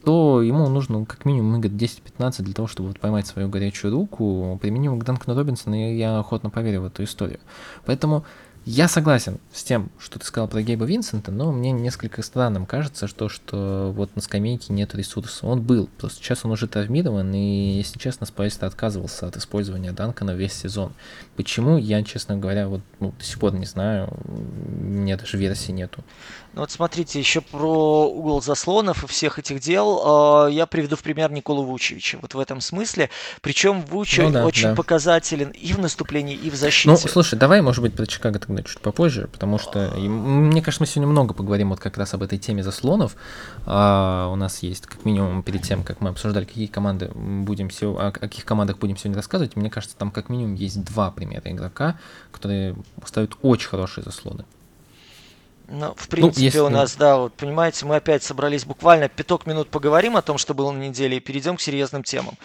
то ему нужно как минимум играть 10-15 для того, чтобы вот поймать свою горячую руку. Применимо к Данкану Робинсону, я охотно поверю в эту историю. Поэтому я согласен с тем, что ты сказал про Гейба Винсента, но мне несколько странным кажется, что, что вот на скамейке нет ресурса. Он был, просто сейчас он уже травмирован, и, если честно, Спайстер отказывался от использования Данкана весь сезон. Почему, я, честно говоря, вот ну, до сих пор не знаю, у меня даже версии нету. Ну вот смотрите, еще про угол заслонов и всех этих дел э, я приведу в пример Николу Вучевича. Вот в этом смысле. Причем Вучи ну, да, очень да. показателен и в наступлении, и в защите. Ну, слушай, давай, может быть, про Чикаго тогда чуть попозже, потому что, мне кажется, мы сегодня много поговорим вот как раз об этой теме заслонов. А, у нас есть, как минимум, перед тем, как мы обсуждали, какие команды будем о каких командах будем сегодня рассказывать, мне кажется, там как минимум есть два примера игрока, которые ставят очень хорошие заслоны. Ну, в ну, принципе, ну, если... у нас, да, вот понимаете, мы опять собрались буквально пяток минут поговорим о том, что было на неделе, и перейдем к серьезным темам.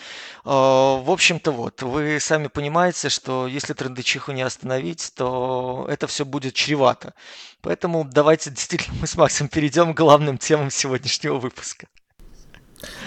А, в общем-то, вот, вы сами понимаете, что если трендычиху не остановить, то это все будет чревато. Поэтому давайте действительно мы с Максом перейдем к главным темам сегодняшнего выпуска.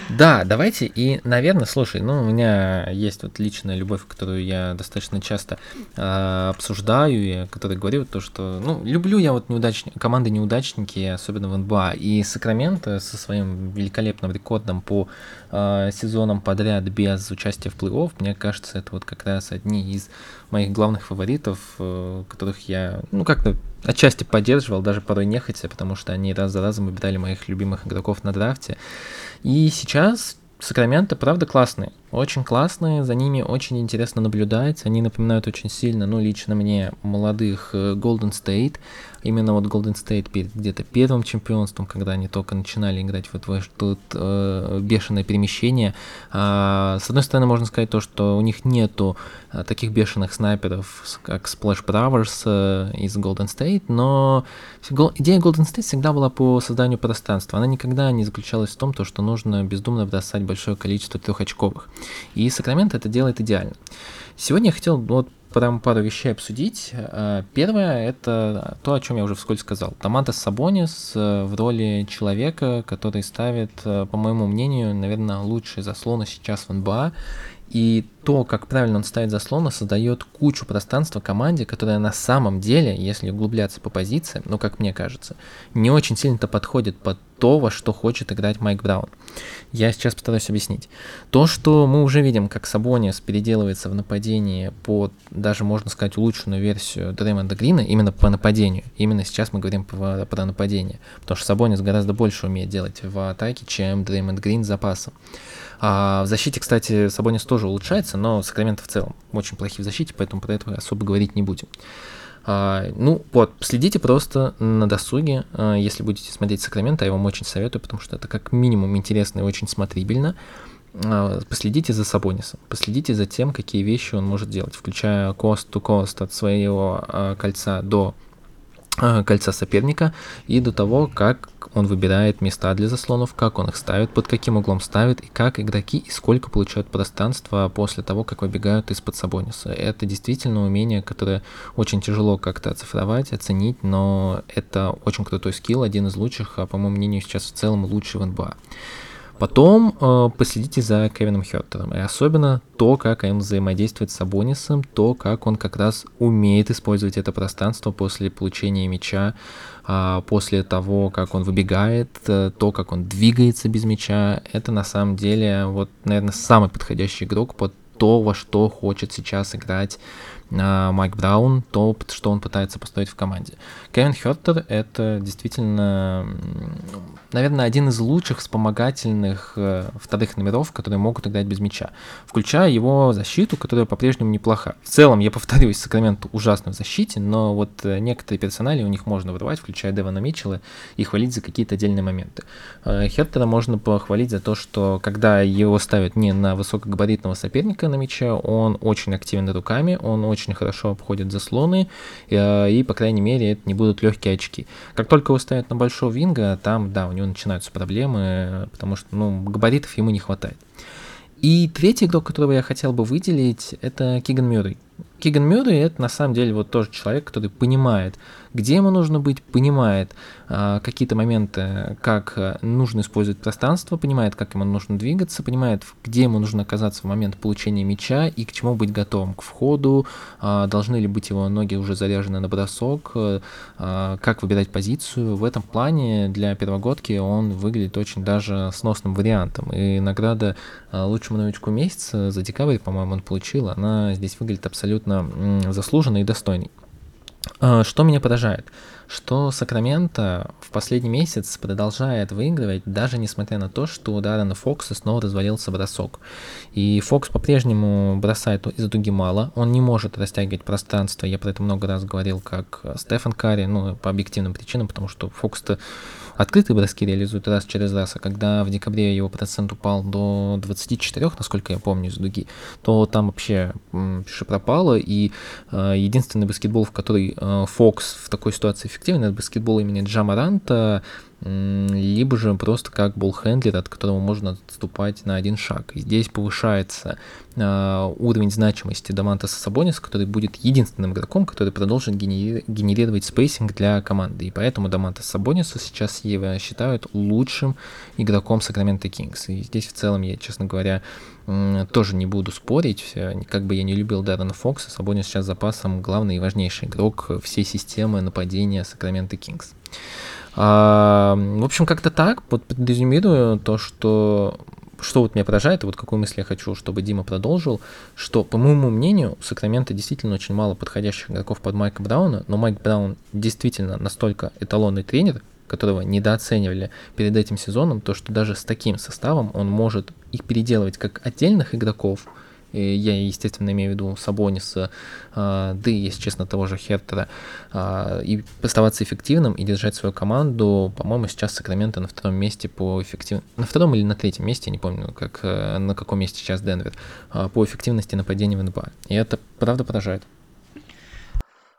Да, давайте. И, наверное, слушай, ну, у меня есть вот личная любовь, которую я достаточно часто э, обсуждаю, и которой говорю, то, что, ну, люблю я вот неудач... команды неудачники, особенно в НБА. И Сакраменто со своим великолепным рекордом по э, сезонам подряд без участия в плей-офф, мне кажется, это вот как раз одни из моих главных фаворитов, э, которых я, ну, как-то отчасти поддерживал, даже порой нехотя, потому что они раз за разом выбирали моих любимых игроков на драфте. И сейчас Сакраменто, правда, классные. Очень классные, за ними очень интересно наблюдать. Они напоминают очень сильно, ну, лично мне, молодых э, Golden State. Именно вот Golden State перед где-то первым чемпионством, когда они только начинали играть в тут э, бешеное перемещение. А, с одной стороны, можно сказать то, что у них нету а, таких бешеных снайперов, как Splash Brothers э, из Golden State, но идея Golden State всегда была по созданию пространства. Она никогда не заключалась в том, то, что нужно бездумно бросать большое количество трехочковых. И Сакраменто это делает идеально. Сегодня я хотел вот прям пару вещей обсудить. Э, первое — это то, о чем я уже вскользь сказал. Томатос Сабонис э, в роли человека, который ставит, э, по моему мнению, наверное, лучшие заслоны сейчас в НБА. И то, как правильно он ставит заслоны, создает кучу пространства команде, которая на самом деле, если углубляться по позициям, ну, как мне кажется, не очень сильно-то подходит под то, во что хочет играть Майк Браун. Я сейчас постараюсь объяснить. То, что мы уже видим, как Сабонис переделывается в нападении под, даже можно сказать, улучшенную версию Дреймонда Грина, именно по нападению. Именно сейчас мы говорим про, про нападение. Потому что Сабонис гораздо больше умеет делать в атаке, чем Дреймонд Грин с запасом. А в защите, кстати, Сабонис тоже улучшается, но Сакраменто в целом очень плохие в защите, поэтому про это особо говорить не будем. А, ну, вот, следите просто на досуге, а, если будете смотреть Сакраменто, я вам очень советую, потому что это как минимум интересно и очень смотрибельно. А, последите за Сабонисом, последите за тем, какие вещи он может делать, включая кост-то-кост от своего а, кольца до кольца соперника и до того, как он выбирает места для заслонов, как он их ставит, под каким углом ставит и как игроки и сколько получают пространства после того, как выбегают из-под Сабониса. Это действительно умение, которое очень тяжело как-то оцифровать, оценить, но это очень крутой скилл, один из лучших, а по моему мнению сейчас в целом лучший в НБА. Потом э, последите за Кевином Хёртером, и особенно то, как он взаимодействует с Абонисом, то, как он как раз умеет использовать это пространство после получения мяча, э, после того, как он выбегает, э, то, как он двигается без мяча. Это на самом деле, вот, наверное, самый подходящий игрок под то, во что хочет сейчас играть э, Майк Браун, то, что он пытается построить в команде. Кевин Хёртер — это действительно наверное, один из лучших вспомогательных э, вторых номеров, которые могут играть без мяча, включая его защиту, которая по-прежнему неплоха. В целом, я повторюсь, Сакрамент ужасно в защите, но вот э, некоторые персонали у них можно вырывать, включая Девана Митчелла, и хвалить за какие-то отдельные моменты. Э, Хеттера можно похвалить за то, что когда его ставят не на высокогабаритного соперника на мяче, он очень активен руками, он очень хорошо обходит заслоны, и, по крайней мере, это не будут легкие очки. Как только его ставят на большого винга, там, да, у него начинаются проблемы, потому что ну, габаритов ему не хватает. И третий игрок, которого я хотел бы выделить, это Киган Мюррей. Киган Мюррей это на самом деле вот тоже человек, который понимает, где ему нужно быть, понимает а, какие-то моменты, как а, нужно использовать пространство, понимает, как ему нужно двигаться, понимает, где ему нужно оказаться в момент получения мяча и к чему быть готовым, к входу, а, должны ли быть его ноги уже заряжены на бросок, а, как выбирать позицию. В этом плане для первогодки он выглядит очень даже сносным вариантом. И награда лучшему новичку месяца за декабрь, по-моему, он получил, она здесь выглядит абсолютно заслуженной и достойной. Э, что меня поражает? Что Сакраменто в последний месяц продолжает выигрывать, даже несмотря на то, что у Даррена Фокса снова развалился бросок. И Фокс по-прежнему бросает из дуги мало, он не может растягивать пространство, я про это много раз говорил, как Стефан Карри, ну, по объективным причинам, потому что Фокс-то открытые броски реализует раз через раз, а когда в декабре его процент упал до 24, насколько я помню, из дуги, то там вообще пиши пропало, и э, единственный баскетбол, в который э, Фокс в такой ситуации эффективен, это баскетбол имени Джамаранта, либо же просто как болл-хендлер, от которого можно отступать на один шаг. Здесь повышается э, уровень значимости Домантаса Сабониса, который будет единственным игроком, который продолжит генери- генерировать spacing для команды. И поэтому Дамантас Сабониса сейчас его считают лучшим игроком Сакраменто Кингс. И здесь в целом я, честно говоря, тоже не буду спорить, как бы я не любил Даррена Фокса, Сабонис сейчас с запасом главный и важнейший игрок всей системы нападения Сакраменто Кингс. А, в общем, как-то так, вот резюмирую то, что что вот меня поражает, и вот какую мысль я хочу, чтобы Дима продолжил, что, по моему мнению, у Сакрамента действительно очень мало подходящих игроков под Майка Брауна, но Майк Браун действительно настолько эталонный тренер, которого недооценивали перед этим сезоном, то что даже с таким составом он может их переделывать как отдельных игроков, я, естественно, имею в виду Сабониса, а, да и, если честно, того же Хертера, а, и оставаться эффективным и держать свою команду. По-моему, сейчас Сакраменто на втором месте по эффективности, на втором или на третьем месте, не помню, как, э, на каком месте сейчас Денвер, а, по эффективности нападения в НБА. И это, правда, поражает.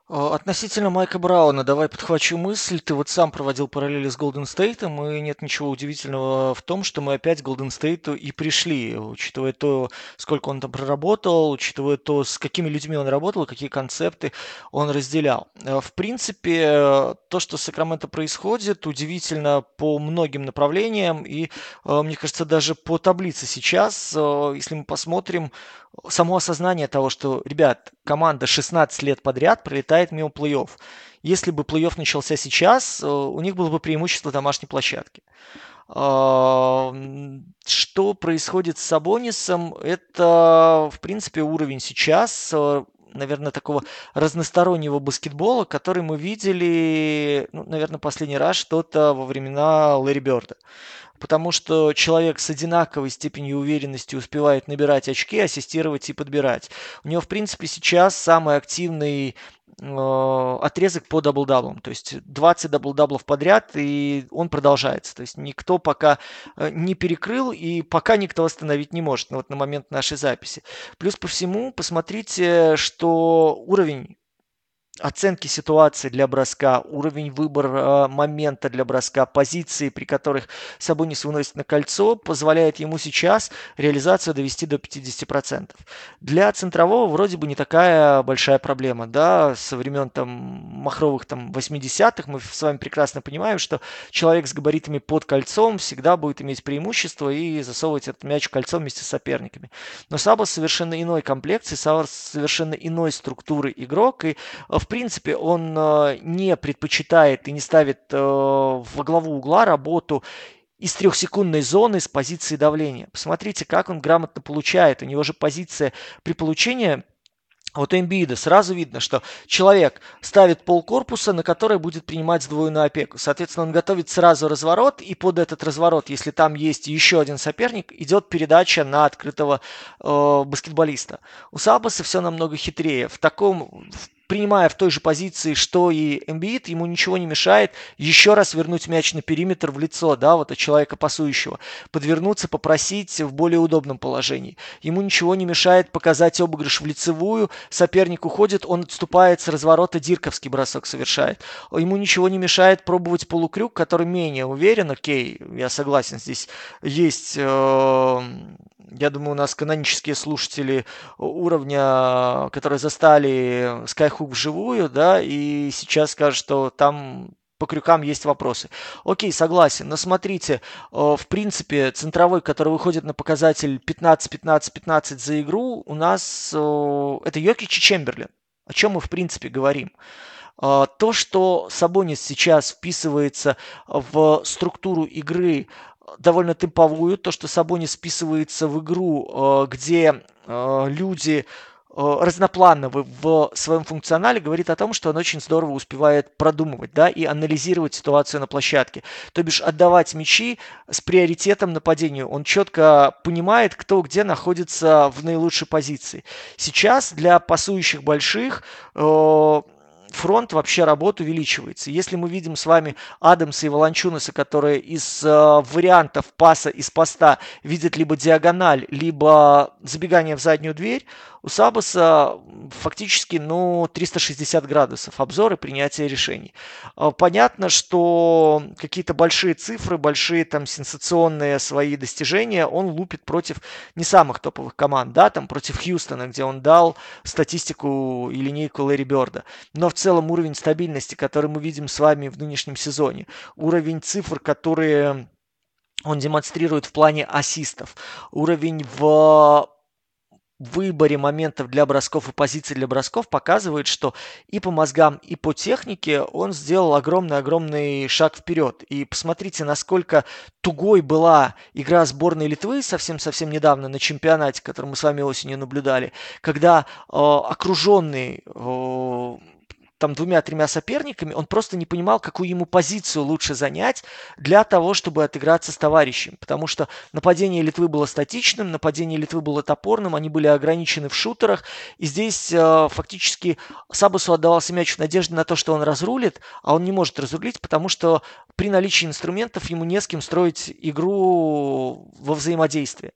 А, относительно Майка Брауна, давай подхвачу мысль. Ты вот сам проводил параллели с Голден Стейтом, и нет ничего удивительного в том, что мы опять к Голден Стейту и пришли, учитывая то, сколько он там проработал, учитывая то, с какими людьми он работал, какие концепты он разделял. А, в принципе, то, что с Сакраменто происходит, удивительно по многим направлениям, и, а, мне кажется, даже по таблице сейчас, если мы посмотрим, само осознание того, что, ребят, команда 16 лет подряд пролетает мимо плей-офф. Если бы плей-офф начался сейчас, э, у них было бы преимущество домашней площадки. А, что происходит с Сабонисом? Это, в принципе, уровень сейчас, э, наверное, такого разностороннего баскетбола, который мы видели, ну, наверное, последний раз что-то во времена Лэри Бёрда потому что человек с одинаковой степенью уверенности успевает набирать очки, ассистировать и подбирать. У него, в принципе, сейчас самый активный э, отрезок по дабл-даблам. То есть 20 дабл-даблов подряд, и он продолжается. То есть никто пока э, не перекрыл, и пока никто остановить не может ну, вот на момент нашей записи. Плюс по всему, посмотрите, что уровень оценки ситуации для броска, уровень выбора момента для броска, позиции, при которых Сабонис выносит на кольцо, позволяет ему сейчас реализацию довести до 50%. Для центрового вроде бы не такая большая проблема, да, со времен там махровых там 80-х мы с вами прекрасно понимаем, что человек с габаритами под кольцом всегда будет иметь преимущество и засовывать этот мяч в кольцо вместе с соперниками. Но Саба совершенно иной комплекции, Саба совершенно иной структуры игрок, и в в принципе, он э, не предпочитает и не ставит э, во главу угла работу из трехсекундной зоны с позиции давления. Посмотрите, как он грамотно получает. У него же позиция при получении вот у Эмбиида сразу видно, что человек ставит пол корпуса, на который будет принимать сдвоенную опеку. Соответственно, он готовит сразу разворот, и под этот разворот, если там есть еще один соперник, идет передача на открытого э, баскетболиста. У Сабаса все намного хитрее. В таком, в принимая в той же позиции, что и Эмбиит, ему ничего не мешает еще раз вернуть мяч на периметр в лицо, да, вот от человека пасующего, подвернуться, попросить в более удобном положении. Ему ничего не мешает показать обыгрыш в лицевую, соперник уходит, он отступает с разворота, дирковский бросок совершает. Ему ничего не мешает пробовать полукрюк, который менее уверен, окей, я согласен, здесь есть э, я думаю, у нас канонические слушатели уровня, которые застали Skyhook вживую, да, и сейчас скажут, что там по крюкам есть вопросы. Окей, согласен, но смотрите, э, в принципе, центровой, который выходит на показатель 15-15-15 за игру, у нас э, это Йокич и Чемберлин. О чем мы, в принципе, говорим? Э, то, что Сабонис сейчас вписывается в структуру игры довольно темповую, то, что Сабонис списывается в игру, где люди Э, разноплановый в своем функционале говорит о том, что он очень здорово успевает продумывать да, и анализировать ситуацию на площадке. То бишь отдавать мячи с приоритетом нападению. Он четко понимает, кто где находится в наилучшей позиции. Сейчас для пасующих больших э, фронт вообще работ увеличивается. Если мы видим с вами Адамса и Волончунаса, которые из э, вариантов паса из поста видят либо диагональ, либо забегание в заднюю дверь, у Сабаса фактически ну, 360 градусов обзор и принятие решений. А, понятно, что какие-то большие цифры, большие там сенсационные свои достижения он лупит против не самых топовых команд, да, там против Хьюстона, где он дал статистику и линейку Лэри Бёрда. Но в целом уровень стабильности, который мы видим с вами в нынешнем сезоне, уровень цифр, которые он демонстрирует в плане ассистов, уровень в выборе моментов для бросков и позиций для бросков показывает, что и по мозгам, и по технике он сделал огромный-огромный шаг вперед. И посмотрите, насколько тугой была игра сборной Литвы совсем-совсем недавно на чемпионате, который мы с вами осенью наблюдали, когда э, окруженный э, там двумя-тремя соперниками, он просто не понимал, какую ему позицию лучше занять для того, чтобы отыграться с товарищем. Потому что нападение Литвы было статичным, нападение Литвы было топорным, они были ограничены в шутерах. И здесь э, фактически Сабусу отдавался мяч в надежде на то, что он разрулит, а он не может разрулить, потому что при наличии инструментов ему не с кем строить игру во взаимодействии.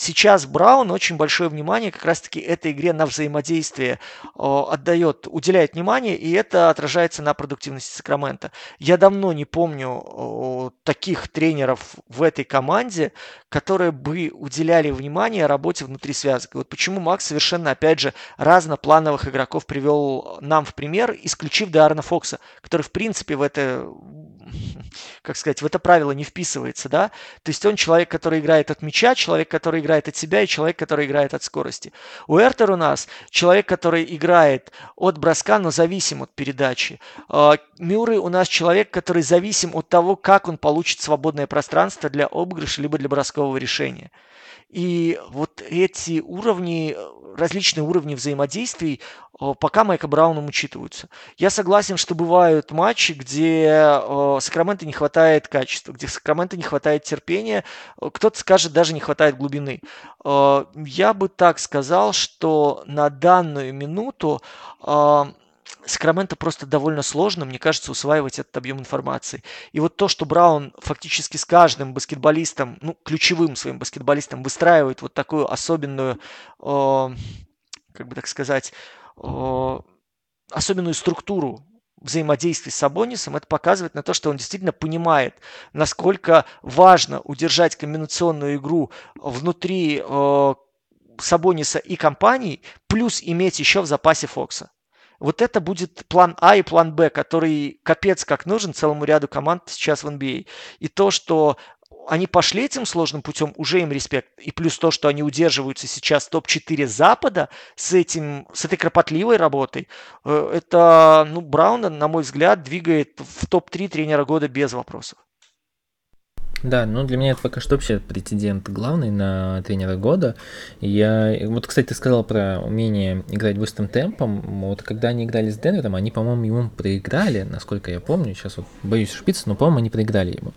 Сейчас Браун очень большое внимание как раз-таки этой игре на взаимодействие отдает, уделяет внимание, и это отражается на продуктивности Сакрамента. Я давно не помню таких тренеров в этой команде, которые бы уделяли внимание работе внутри связок. Вот почему Макс совершенно, опять же, разноплановых игроков привел нам в пример, исключив Дарна Фокса, который, в принципе, в это как сказать, в это правило не вписывается, да? То есть он человек, который играет от мяча, человек, который играет от себя и человек, который играет от скорости. У Эртер у нас человек, который играет от броска, но зависим от передачи. А, Мюррей у нас человек, который зависим от того, как он получит свободное пространство для обыгрыша либо для броскового решения. И вот эти уровни, различные уровни взаимодействий пока Майка Брауном учитываются. Я согласен, что бывают матчи, где Сакраменто не хватает качества, где Сакраменто не хватает терпения, кто-то скажет, даже не хватает глубины. Я бы так сказал, что на данную минуту Сакраменто просто довольно сложно, мне кажется, усваивать этот объем информации. И вот то, что Браун фактически с каждым баскетболистом, ну, ключевым своим баскетболистом выстраивает вот такую особенную, э, как бы так сказать, э, особенную структуру взаимодействия с Сабонисом, это показывает на то, что он действительно понимает, насколько важно удержать комбинационную игру внутри э, Сабониса и компании, плюс иметь еще в запасе Фокса. Вот это будет план А и план Б, который капец как нужен целому ряду команд сейчас в NBA. А. И то, что они пошли этим сложным путем, уже им респект. И плюс то, что они удерживаются сейчас топ-4 Запада с, этим, с этой кропотливой работой, э, это, ну, Брауна, на мой взгляд, двигает в топ-3 тренера года без вопросов. Да, ну для меня это пока что вообще претендент главный на тренера года. Я, вот, кстати, ты сказал про умение играть быстрым темпом. Вот когда они играли с Денвером, они, по-моему, ему проиграли, насколько я помню. Сейчас вот боюсь шпиц, но, по-моему, они проиграли ему.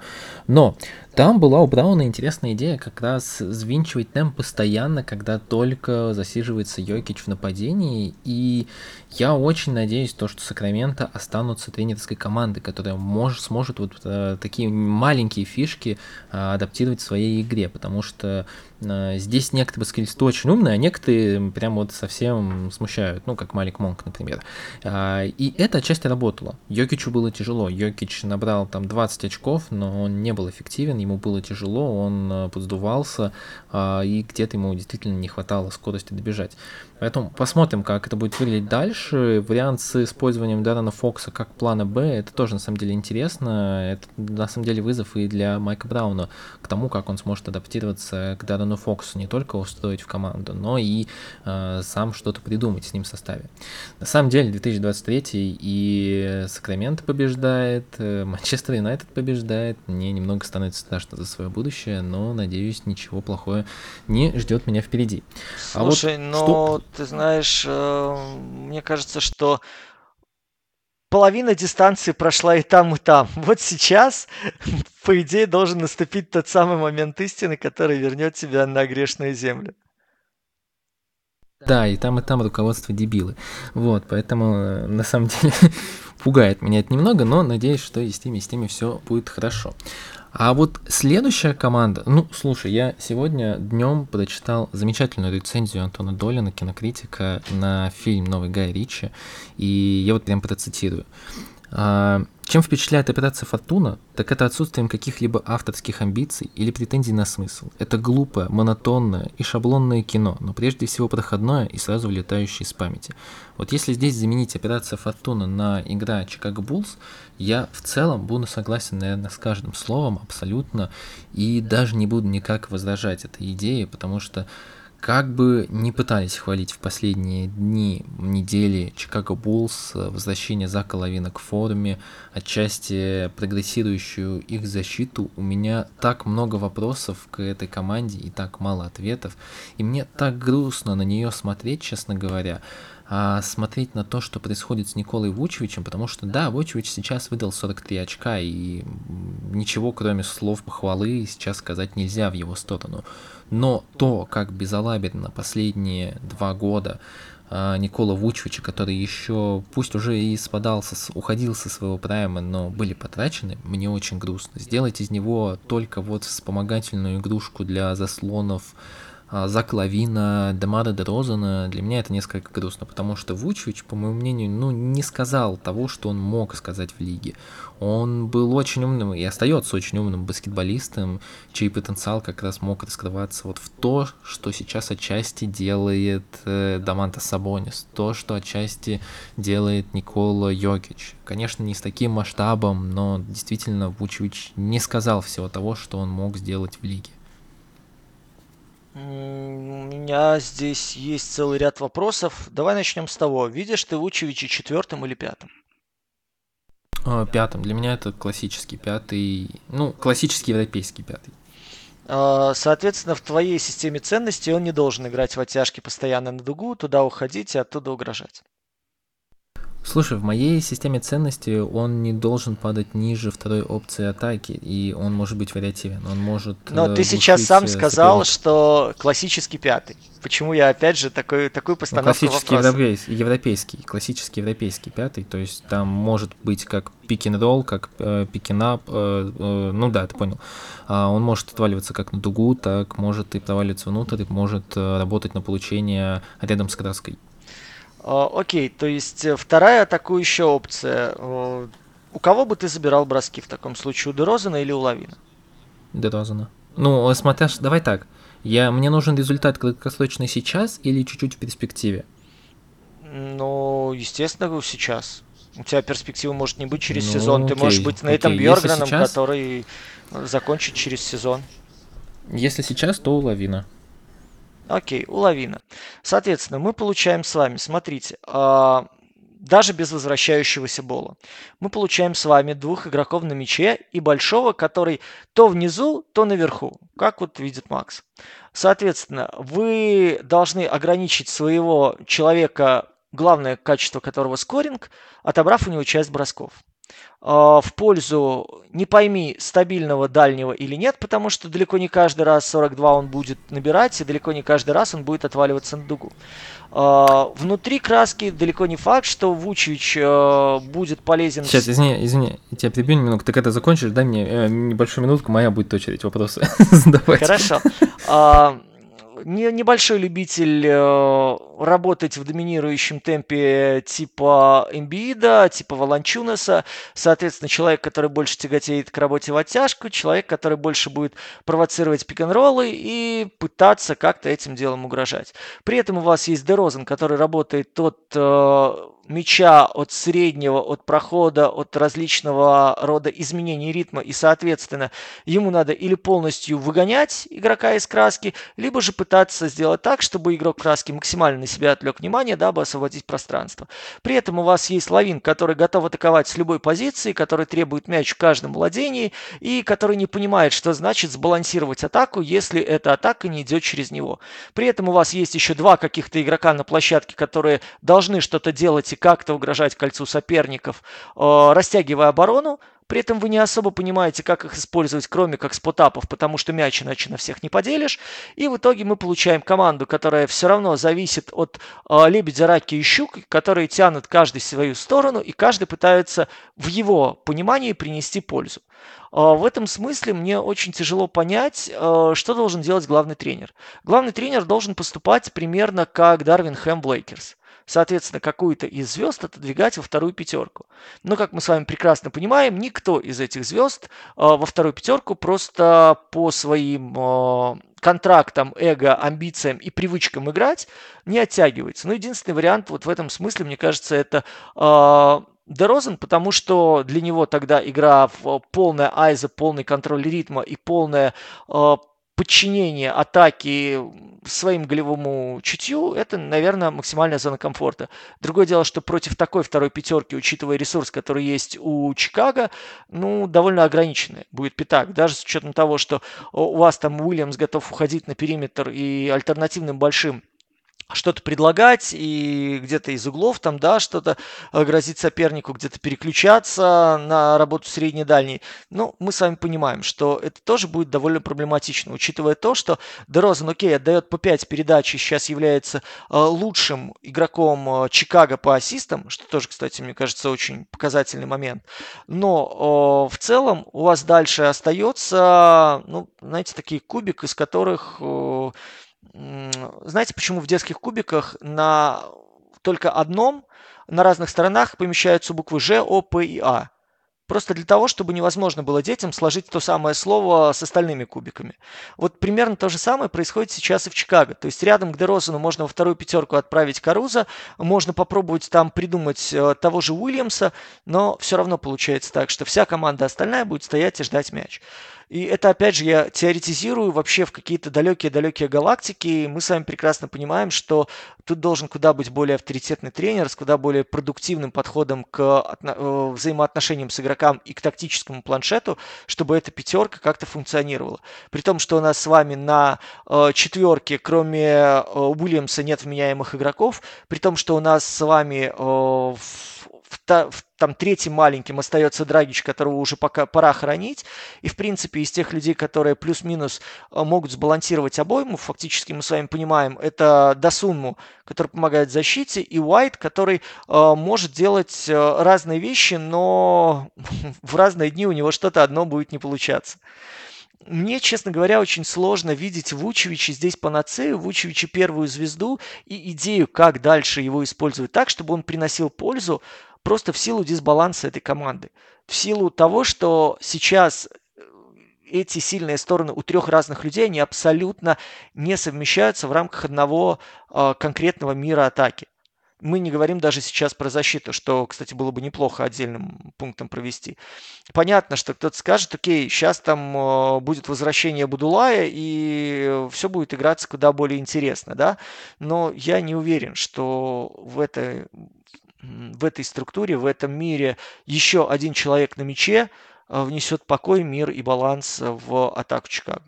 Но там была у Брауна интересная идея как раз звинчивать темп постоянно, когда только засиживается Йокич в нападении. И я очень надеюсь, то, что Сакраменто останутся тренерской командой, которая может, сможет вот э, такие маленькие фишки э, адаптировать в своей игре, потому что здесь некоторые баскетболисты очень умные, а некоторые прям вот совсем смущают, ну, как Малик Монк, например. Э, и это отчасти работало. Йокичу было тяжело. Йокич набрал там 20 очков, но он не был эффективен, ему было тяжело, он э, подсдувался, э, и где-то ему действительно не хватало скорости добежать. Поэтому посмотрим, как это будет выглядеть дальше. Вариант с использованием Даррена Фокса как плана Б, это тоже на самом деле интересно. Это на самом деле вызов и для Майка Брауна к тому, как он сможет адаптироваться к Даррену Дилану Фоксу не только устроить в команду, но и э, сам что-то придумать с ним в составе. На самом деле 2023 и Сакраменто побеждает, э, Манчестер Юнайтед побеждает, мне немного становится страшно за свое будущее, но надеюсь, ничего плохое не ждет меня впереди. Слушай, а вот но что... ты знаешь, э, мне кажется, что половина дистанции прошла и там, и там. Вот сейчас, по идее, должен наступить тот самый момент истины, который вернет тебя на грешную землю. Да, и там, и там руководство дебилы. Вот, поэтому, э, на самом деле, пугает меня это немного, но надеюсь, что и с теми, и с теми все будет хорошо. А вот следующая команда, ну, слушай, я сегодня днем прочитал замечательную рецензию Антона Долина, кинокритика, на фильм «Новый Гай Ричи», и я вот прям процитирую. Чем впечатляет операция «Фортуна», так это отсутствием каких-либо авторских амбиций или претензий на смысл. Это глупое, монотонное и шаблонное кино, но прежде всего проходное и сразу влетающее из памяти. Вот если здесь заменить операция «Фортуна» на игра «Чикаго Буллс», я в целом буду согласен, наверное, с каждым словом абсолютно, и даже не буду никак возражать этой идее, потому что как бы не пытались хвалить в последние дни, недели Чикаго Буллс, возвращение Зака Лавина к форме, отчасти прогрессирующую их защиту, у меня так много вопросов к этой команде и так мало ответов, и мне так грустно на нее смотреть, честно говоря смотреть на то, что происходит с Николой Вучевичем, потому что, да, Вучевич сейчас выдал 43 очка, и ничего, кроме слов похвалы, сейчас сказать нельзя в его сторону. Но то, как безалаберно последние два года а, Никола Вучевича, который еще, пусть уже и спадался, уходил со своего прайма, но были потрачены, мне очень грустно. Сделать из него только вот вспомогательную игрушку для заслонов а, Зак Лавина, Демара де Розана, для меня это несколько грустно, потому что Вучевич, по моему мнению, ну, не сказал того, что он мог сказать в лиге. Он был очень умным и остается очень умным баскетболистом, чей потенциал как раз мог раскрываться вот в то, что сейчас отчасти делает э, Даманта Сабонис, то, что отчасти делает Никола Йокич. Конечно, не с таким масштабом, но действительно Вучевич не сказал всего того, что он мог сделать в лиге. У меня здесь есть целый ряд вопросов. Давай начнем с того. Видишь ты Вучевича четвертым или пятым? А, пятым. Для меня это классический пятый. Ну, классический европейский пятый. А, соответственно, в твоей системе ценностей он не должен играть в оттяжки постоянно на дугу, туда уходить и оттуда угрожать. Слушай, в моей системе ценностей он не должен падать ниже второй опции атаки, и он может быть вариативен. Он может. Но ты сейчас сам сказал, что классический пятый. Почему я опять же такой, такую ну, постановку ну, классический европейский, европейский, классический европейский пятый, то есть там может быть как пик-н-ролл, как э, пик-н-ап, э, э, ну да, ты понял. А он может отваливаться как на дугу, так может и проваливаться внутрь, может э, работать на получение рядом с краской. А, окей, то есть э, вторая атакующая опция. Э, у кого бы ты забирал броски в таком случае? У Дерозана или у Лавина? Дерозана. Ну, смотря, давай так. Я, мне нужен результат краткосрочный сейчас или чуть-чуть в перспективе? Ну, естественно, сейчас. У тебя перспектива может не быть через ну, сезон. Ты окей, можешь быть Нейтом Бьоргреном, сейчас... который закончит через сезон. Если сейчас, то у Лавина. Окей, у Лавина. Соответственно, мы получаем с вами, смотрите, э, даже без возвращающегося бола. Мы получаем с вами двух игроков на мяче и большого, который то внизу, то наверху, как вот видит Макс. Соответственно, вы должны ограничить своего человека, главное качество которого скоринг, отобрав у него часть бросков. А, в пользу, не пойми, стабильного дальнего или нет, потому что далеко не каждый раз 42 он будет набирать, и далеко не каждый раз он будет отваливаться на дугу. А, внутри краски далеко не факт, что Вучевич а, будет полезен. Сейчас, извини, извини, я тебя прибью немного. Ты когда закончишь, дай мне э, небольшую минутку, моя будет очередь вопросы задавать. Хорошо. Не, небольшой любитель э, работать в доминирующем темпе типа Эмбиида, типа Валанчунаса. Соответственно, человек, который больше тяготеет к работе в оттяжку, человек, который больше будет провоцировать пик-н-роллы и пытаться как-то этим делом угрожать. При этом у вас есть Дерозен, который работает от э, мяча, от среднего, от прохода, от различного рода изменений ритма, и, соответственно, ему надо или полностью выгонять игрока из краски, либо же пытаться сделать так, чтобы игрок краски максимально на себя отвлек внимание, дабы освободить пространство. При этом у вас есть Лавин, который готов атаковать с любой позиции, который требует мяч в каждом владении, и который не понимает, что значит сбалансировать атаку, если эта атака не идет через него. При этом у вас есть еще два каких-то игрока на площадке, которые должны что-то делать и как-то угрожать кольцу соперников, э, растягивая оборону. При этом вы не особо понимаете, как их использовать, кроме как спотапов, потому что мяч иначе на всех не поделишь. И в итоге мы получаем команду, которая все равно зависит от э, лебедя, раки и щук, которые тянут каждый свою сторону, и каждый пытается в его понимании принести пользу. Э, в этом смысле мне очень тяжело понять, э, что должен делать главный тренер. Главный тренер должен поступать примерно как Дарвин Хэм в Лейкерс соответственно, какую-то из звезд отодвигать во вторую пятерку. Но, как мы с вами прекрасно понимаем, никто из этих звезд э, во вторую пятерку просто по своим э, контрактам, эго, амбициям и привычкам играть не оттягивается. Но единственный вариант вот в этом смысле, мне кажется, это э, Дерозен, потому что для него тогда игра в полная iso, полный контроль ритма и полная подчинение атаки своим голевому чутью, это, наверное, максимальная зона комфорта. Другое дело, что против такой второй пятерки, учитывая ресурс, который есть у Чикаго, ну, довольно ограниченный будет пятак. Даже с учетом того, что у вас там Уильямс готов уходить на периметр и альтернативным большим что-то предлагать и где-то из углов там, да, что-то э, грозить сопернику, где-то переключаться на работу средней-дальней. Ну, мы с вами понимаем, что это тоже будет довольно проблематично, учитывая то, что Дерозен, окей, отдает по 5 передач и сейчас является э, лучшим игроком э, Чикаго по ассистам, что тоже, кстати, мне кажется, очень показательный момент. Но в целом у вас дальше остается, ну, знаете, такие кубик, из которых знаете, почему в детских кубиках на только одном на разных сторонах помещаются буквы Ж, О, П и А? Просто для того, чтобы невозможно было детям сложить то самое слово с остальными кубиками. Вот примерно то же самое происходит сейчас и в Чикаго. То есть рядом к Дерозану можно во вторую пятерку отправить Каруза, можно попробовать там придумать э, того же Уильямса, но все равно получается так, что вся команда остальная будет стоять и ждать мяч. И это, опять же, я теоретизирую вообще в какие-то далекие-далекие галактики. И мы с вами прекрасно понимаем, что тут должен куда быть более авторитетный тренер с куда более продуктивным подходом к э, взаимоотношениям с игрокам и к тактическому планшету, чтобы эта пятерка как-то функционировала. При том, что у нас с вами на э, четверке, кроме э, Уильямса, нет вменяемых игроков, при том, что у нас с вами в в, там третьим маленьким остается Драгич, которого уже пока пора хранить. И, в принципе, из тех людей, которые плюс-минус э, могут сбалансировать обойму, фактически мы с вами понимаем, это Досунму, который помогает защите, и Уайт, который э, может делать э, разные вещи, но в разные дни у него что-то одно будет не получаться. Мне, честно говоря, очень сложно видеть Вучевича здесь панацею, Вучевича первую звезду и идею, как дальше его использовать так, чтобы он приносил пользу, просто в силу дисбаланса этой команды. В силу того, что сейчас э, эти сильные стороны у трех разных людей, они абсолютно не совмещаются в рамках одного э, конкретного мира атаки. Мы не говорим даже сейчас про защиту, что, кстати, было бы неплохо отдельным пунктом провести. Понятно, что кто-то скажет, окей, сейчас там э, будет возвращение Будулая, и все будет играться куда более интересно, да? Но я не уверен, что в этой в этой структуре, в этом мире еще один человек на мяче э, внесет покой, мир и баланс в атаку Чикаго.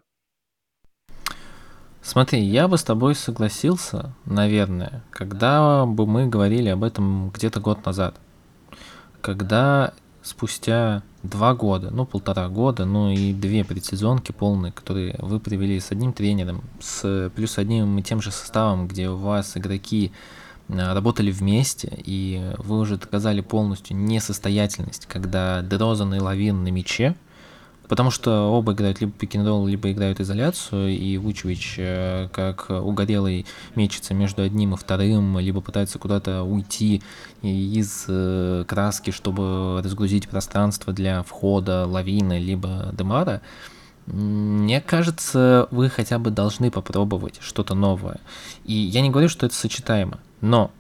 Смотри, я бы с тобой согласился, наверное, когда бы мы говорили об этом где-то год назад. Когда спустя два года, ну полтора года, ну и две предсезонки полные, которые вы привели с одним тренером, с плюс одним и тем же составом, где у вас игроки работали вместе, и вы уже доказали полностью несостоятельность, когда Дрозан и Лавин на мяче, Потому что оба играют либо пикинролл, либо играют изоляцию, и Вучевич э, как угорелый мечется между одним и вторым, либо пытается куда-то уйти из э, краски, чтобы разгрузить пространство для входа лавины, либо демара. Мне кажется, вы хотя бы должны попробовать что-то новое. И я не говорю, что это сочетаемо, но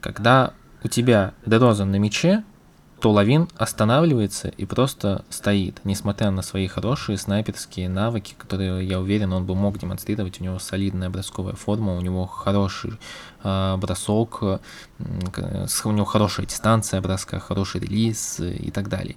когда у тебя Дерозан на мече, то Лавин останавливается и просто стоит, несмотря на свои хорошие снайперские навыки, которые, я уверен, он бы мог демонстрировать. У него солидная бросковая форма, у него хороший э, бросок, э, у него хорошая дистанция броска, хороший релиз и так далее.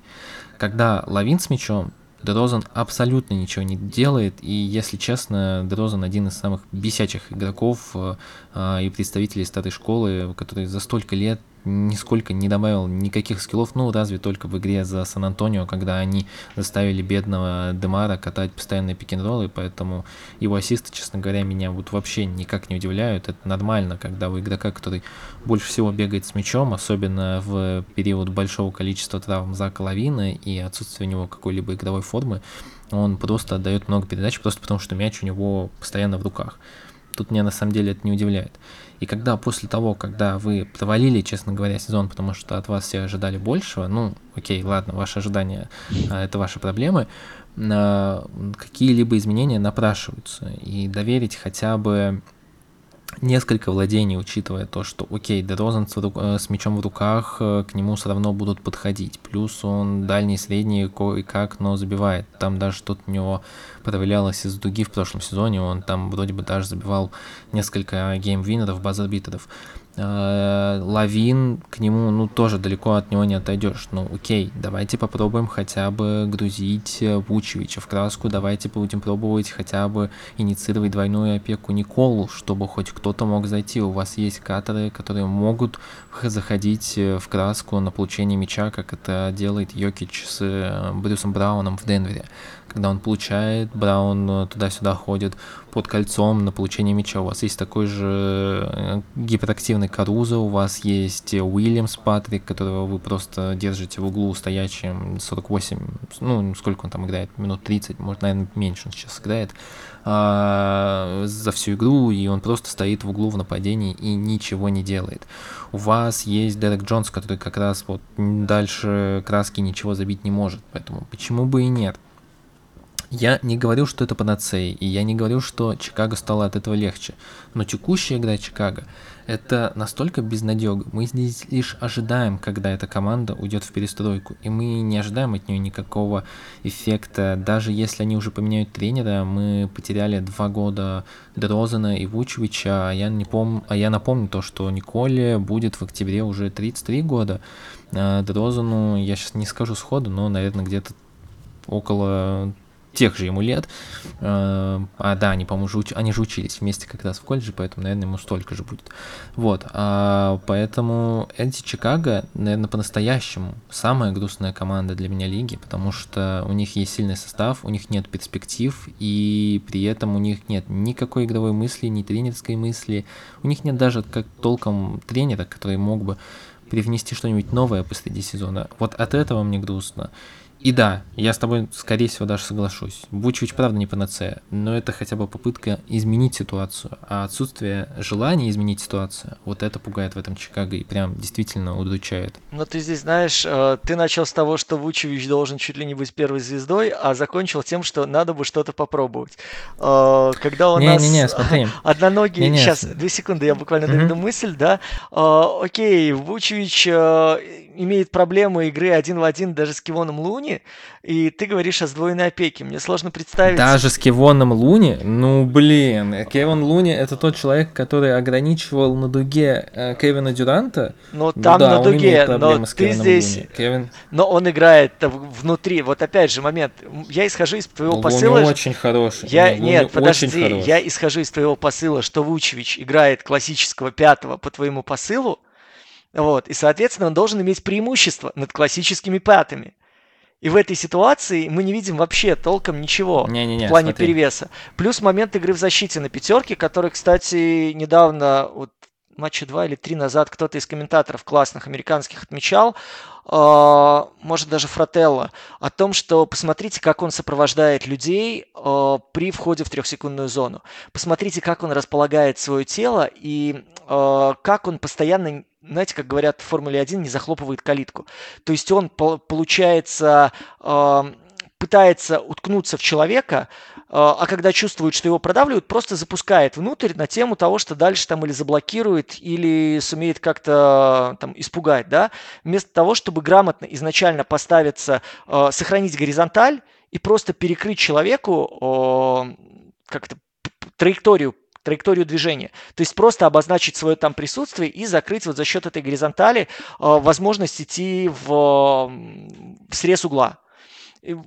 Когда Лавин с мячом, Дрозан абсолютно ничего не делает, и, если честно, Дрозан один из самых бесячих игроков э, э, и представителей старой школы, который за столько лет нисколько не добавил никаких скиллов, ну, разве только в игре за Сан-Антонио, когда они заставили бедного Демара катать постоянные пик-н-роллы, поэтому его ассисты, честно говоря, меня вот вообще никак не удивляют. Это нормально, когда у игрока, который больше всего бегает с мячом, особенно в период большого количества травм за Лавина и отсутствия у него какой-либо игровой формы, он просто отдает много передач, просто потому что мяч у него постоянно в руках. Тут меня на самом деле это не удивляет. И когда после того, когда вы провалили, честно говоря, сезон, потому что от вас все ожидали большего, ну, окей, ладно, ваши ожидания а, это ваши проблемы, а, какие-либо изменения напрашиваются. И доверить хотя бы несколько владений, учитывая то, что, окей, Дерозен с, э, с мячом в руках, э, к нему все равно будут подходить. Плюс он дальний, средний, кое-как, но забивает. Там даже что-то у него проявлялось из дуги в прошлом сезоне. Он там вроде бы даже забивал несколько game-winner ов, buzzer-beater ов. Э, Лавин, к нему, ну, тоже далеко от него не отойдешь. Ну, окей, давайте попробуем хотя бы грузить Вучевича в краску, давайте будем пробовать хотя бы инициировать двойную опеку Николу, чтобы хоть кто-то мог зайти. У вас есть катеры, которые могут заходить в краску на получение мяча, как это делает Йокич с э, Брюсом Брауном в Денвере когда он получает, Браун э, туда-сюда ходит под кольцом на получение мяча. У вас есть такой же э, гиперактивный Карузо, у вас есть Уильямс Патрик, которого вы просто держите в углу стоячим 48, ну, сколько он там играет, минут 30, может, наверное, меньше он сейчас играет, а, за всю игру, и он просто стоит в углу в нападении и ничего не делает. У вас есть Дерек Джонс, который как раз вот дальше краски ничего забить не может, поэтому почему бы и нет? Я не говорю, что это панацея, и я не говорю, что Чикаго стало от этого легче. Но текущая игра Чикаго – это настолько безнадега. Мы здесь лишь ожидаем, когда эта команда уйдет в перестройку, и мы не ожидаем от нее никакого эффекта. Даже если они уже поменяют тренера, мы потеряли два года Дрозена и Вучевича, а я, не пом... а я напомню то, что Николе будет в октябре уже 33 года. А Дрозену, я сейчас не скажу сходу, но, наверное, где-то около тех же ему лет. Э, а да, они, по-моему, уч... они же учились вместе как раз в колледже, поэтому, наверное, ему столько же будет. Вот, а, поэтому эти Чикаго, наверное, по-настоящему самая грустная команда для меня лиги, потому что у них есть сильный состав, у них нет перспектив, и при этом у них нет никакой игровой мысли, ни тренерской мысли, у них нет даже как толком тренера, который мог бы привнести что-нибудь новое посреди сезона. Вот от этого мне грустно. И да, я с тобой, скорее всего, даже соглашусь. Вучевич, правда, не панацея, но это хотя бы попытка изменить ситуацию. А отсутствие желания изменить ситуацию, вот это пугает в этом Чикаго и прям действительно удручает. Но ты здесь знаешь, э, ты начал с того, что Вучевич должен чуть ли не быть первой звездой, а закончил тем, что надо бы что-то попробовать. Э, когда у не, нас... Не-не-не, смотри. Одноногий... Не, не. Сейчас, две секунды, я буквально доведу мысль, да. Э, окей, Вучевич имеет проблемы игры один в один даже с Кивоном Луни, и ты говоришь о сдвоенной опеке. Мне сложно представить... Даже с Кивоном Луни? Ну, блин, Кевин Луни это тот человек, который ограничивал на дуге э, Кевина Дюранта. Ну, там ну, да, на дуге, но ты здесь... Кевин... Но он играет внутри. Вот опять же момент. Я исхожу из твоего Луни посыла... очень хороший. Я... Луни Нет, подожди. Я исхожу из твоего посыла, что Вучевич играет классического пятого по твоему посылу, вот. И, соответственно, он должен иметь преимущество над классическими пятыми. И в этой ситуации мы не видим вообще толком ничего не, не, не, в плане смотри. перевеса. Плюс момент игры в защите на пятерке, который, кстати, недавно вот матча два или три назад кто-то из комментаторов классных американских отмечал, э, может даже Фрателло, о том, что посмотрите, как он сопровождает людей э, при входе в трехсекундную зону. Посмотрите, как он располагает свое тело и э, как он постоянно знаете, как говорят в Формуле 1, не захлопывает калитку. То есть он, получается, пытается уткнуться в человека, а, а когда чувствует, что его продавливают, просто запускает внутрь на тему того, что дальше там или заблокирует, или сумеет как-то там испугать, да, вместо того, чтобы грамотно изначально поставиться, а, сохранить горизонталь и просто перекрыть человеку как-то траекторию траекторию движения. То есть просто обозначить свое там присутствие и закрыть вот за счет этой горизонтали э, возможность идти в, в срез угла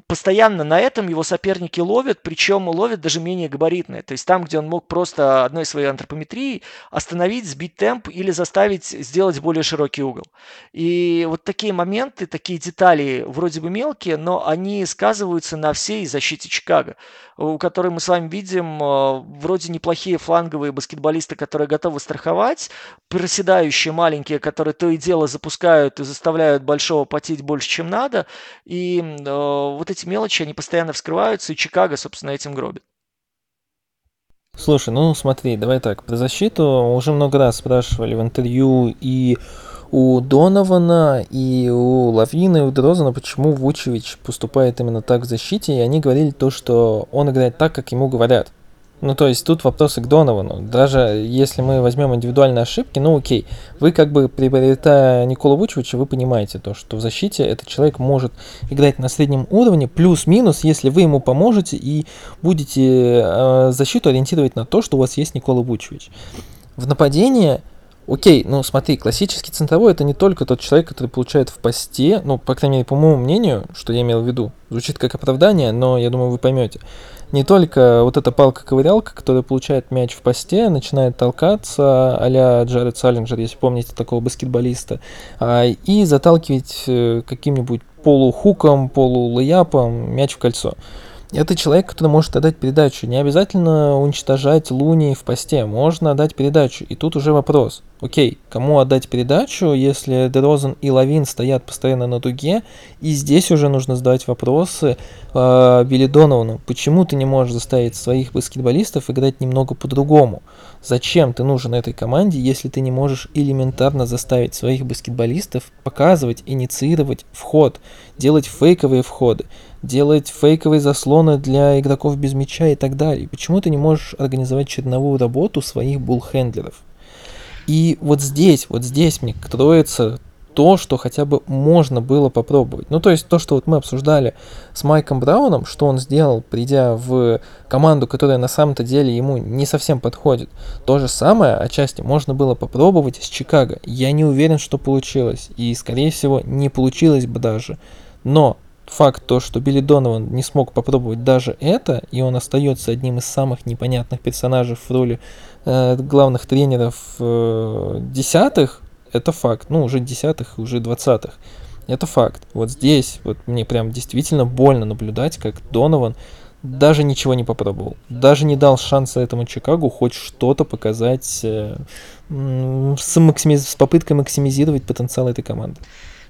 постоянно на этом его соперники ловят, причем ловят даже менее габаритные. То есть там, где он мог просто одной своей антропометрией остановить, сбить темп или заставить сделать более широкий угол. И вот такие моменты, такие детали вроде бы мелкие, но они сказываются на всей защите Чикаго, у которой мы с вами видим э, вроде неплохие фланговые баскетболисты, которые готовы страховать, проседающие маленькие, которые то и дело запускают и заставляют большого потеть больше, чем надо, и э, вот эти мелочи, они постоянно вскрываются, и Чикаго, собственно, этим гробит. Слушай, ну смотри, давай так, про защиту уже много раз спрашивали в интервью и у Донована, и у Лавина, и у Дрозана, почему Вучевич поступает именно так в защите, и они говорили то, что он играет так, как ему говорят. Ну, то есть тут вопросы к Доновану. Даже если мы возьмем индивидуальные ошибки, ну окей, вы как бы приобретая Никола Вучевича, вы понимаете то, что в защите этот человек может играть на среднем уровне, плюс-минус, если вы ему поможете и будете э, защиту ориентировать на то, что у вас есть Никола Вучевич. В нападении Окей, ну смотри, классический центровой это не только тот человек, который получает в посте, ну, по крайней мере, по моему мнению, что я имел в виду, звучит как оправдание, но я думаю, вы поймете не только вот эта палка-ковырялка, которая получает мяч в посте, начинает толкаться, а-ля Джаред Саллинджер, если помните такого баскетболиста, а, и заталкивать э, каким-нибудь полухуком, полулэяпом мяч в кольцо. Это человек, который может отдать передачу. Не обязательно уничтожать Луни в посте, можно отдать передачу. И тут уже вопрос. Окей, кому отдать передачу, если Дерозен и Лавин стоят постоянно на дуге, и здесь уже нужно задавать вопросы э, Билли Доновану. Почему ты не можешь заставить своих баскетболистов играть немного по-другому? Зачем ты нужен этой команде, если ты не можешь элементарно заставить своих баскетболистов показывать, инициировать вход, делать фейковые входы? Делать фейковые заслоны для игроков без мяча и так далее. Почему ты не можешь организовать черновую работу своих буллхендлеров? И вот здесь, вот здесь мне кроется то, что хотя бы можно было попробовать. Ну, то есть то, что вот мы обсуждали с Майком Брауном, что он сделал, придя в команду, которая на самом-то деле ему не совсем подходит. То же самое отчасти можно было попробовать с Чикаго. Я не уверен, что получилось. И, скорее всего, не получилось бы даже. Но факт то, что Билли Донован не смог попробовать даже это, и он остается одним из самых непонятных персонажей в роли э, главных тренеров э, десятых, это факт. Ну, уже десятых, уже двадцатых. Это факт. Вот здесь вот мне прям действительно больно наблюдать, как Донован даже ничего не попробовал. Даже не дал шанса этому Чикагу хоть что-то показать э, с, максимиз... с попыткой максимизировать потенциал этой команды.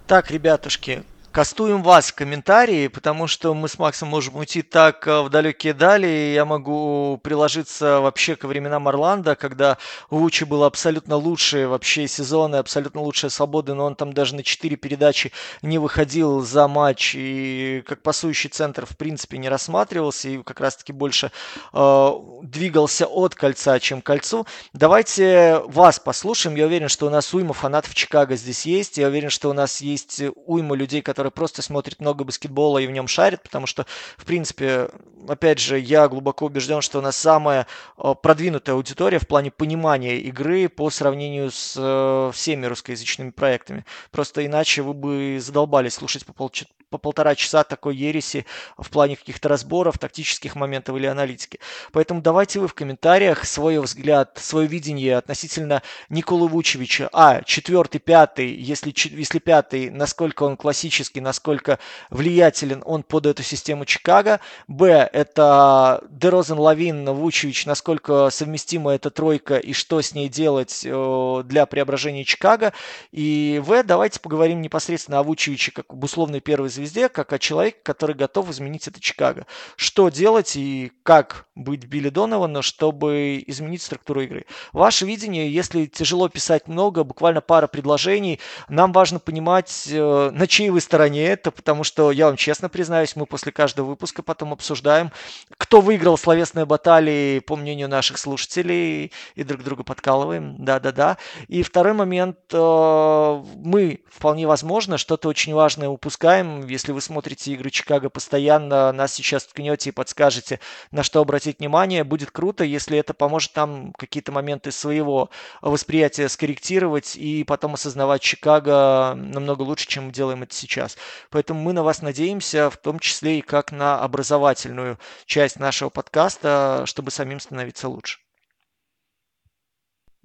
Так, ребятушки, Кастуем вас в комментарии, потому что мы с Максом можем уйти так э, в далекие дали. Я могу приложиться вообще ко временам Орландо, когда у Учи было абсолютно лучшие вообще сезоны, абсолютно лучшая свобода, но он там даже на 4 передачи не выходил за матч и как пасующий центр в принципе не рассматривался и как раз-таки больше э, двигался от кольца, чем к кольцу. Давайте вас послушаем. Я уверен, что у нас уйма фанатов Чикаго здесь есть. Я уверен, что у нас есть уйма людей, которые который просто смотрит много баскетбола и в нем шарит, потому что, в принципе, опять же, я глубоко убежден, что у нас самая э, продвинутая аудитория в плане понимания игры по сравнению с э, всеми русскоязычными проектами. Просто иначе вы бы задолбались слушать по, пол, по полтора часа такой ереси в плане каких-то разборов, тактических моментов или аналитики. Поэтому давайте вы в комментариях свой взгляд, свое видение относительно Николы Вучевича. А, четвертый, пятый, если, если пятый, насколько он классический, насколько влиятелен он под эту систему Чикаго. Б, это Дерозен, Лавин, Вучевич, насколько совместима эта тройка и что с ней делать э, для преображения Чикаго. И В, давайте поговорим непосредственно о Вучевиче как условной первой звезде, как о человеке, который готов изменить это Чикаго. Что делать и как быть Билли Доновану, чтобы изменить структуру игры. Ваше видение, если тяжело писать много, буквально пара предложений, нам важно понимать, э, на чьей вы стороне это, потому что, я вам честно признаюсь, мы после каждого выпуска потом обсуждаем, кто выиграл словесные баталии, по мнению наших слушателей, и друг друга подкалываем. Да-да-да. И второй момент, э, мы вполне возможно что-то очень важное упускаем. Если вы смотрите игры Чикаго постоянно, нас сейчас ткнете и подскажете, на что обратить внимание. Будет круто, если это поможет нам какие-то моменты своего восприятия скорректировать и потом осознавать Чикаго намного лучше, чем мы делаем это сейчас. Поэтому мы на вас надеемся, в том числе и как на образовательную часть нашего подкаста, чтобы самим становиться лучше.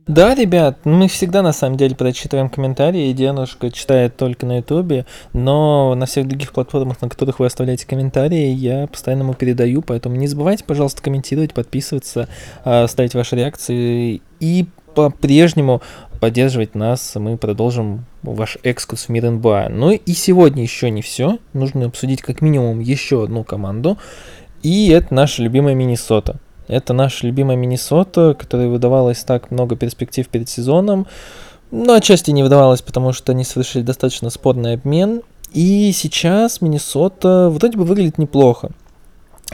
Да, ребят, мы всегда на самом деле прочитываем комментарии, Денушка читает только на ютубе, но на всех других платформах, на которых вы оставляете комментарии, я постоянно ему передаю, поэтому не забывайте, пожалуйста, комментировать, подписываться, а, ставить ваши реакции и по-прежнему поддерживать нас, мы продолжим ваш экскурс в мир НБА. Ну и сегодня еще не все, нужно обсудить как минимум еще одну команду, и это наша любимая Миннесота. Это наша любимая Миннесота, которая выдавалась так много перспектив перед сезоном. Но отчасти не выдавалась, потому что они совершили достаточно спорный обмен. И сейчас Миннесота вроде бы выглядит неплохо.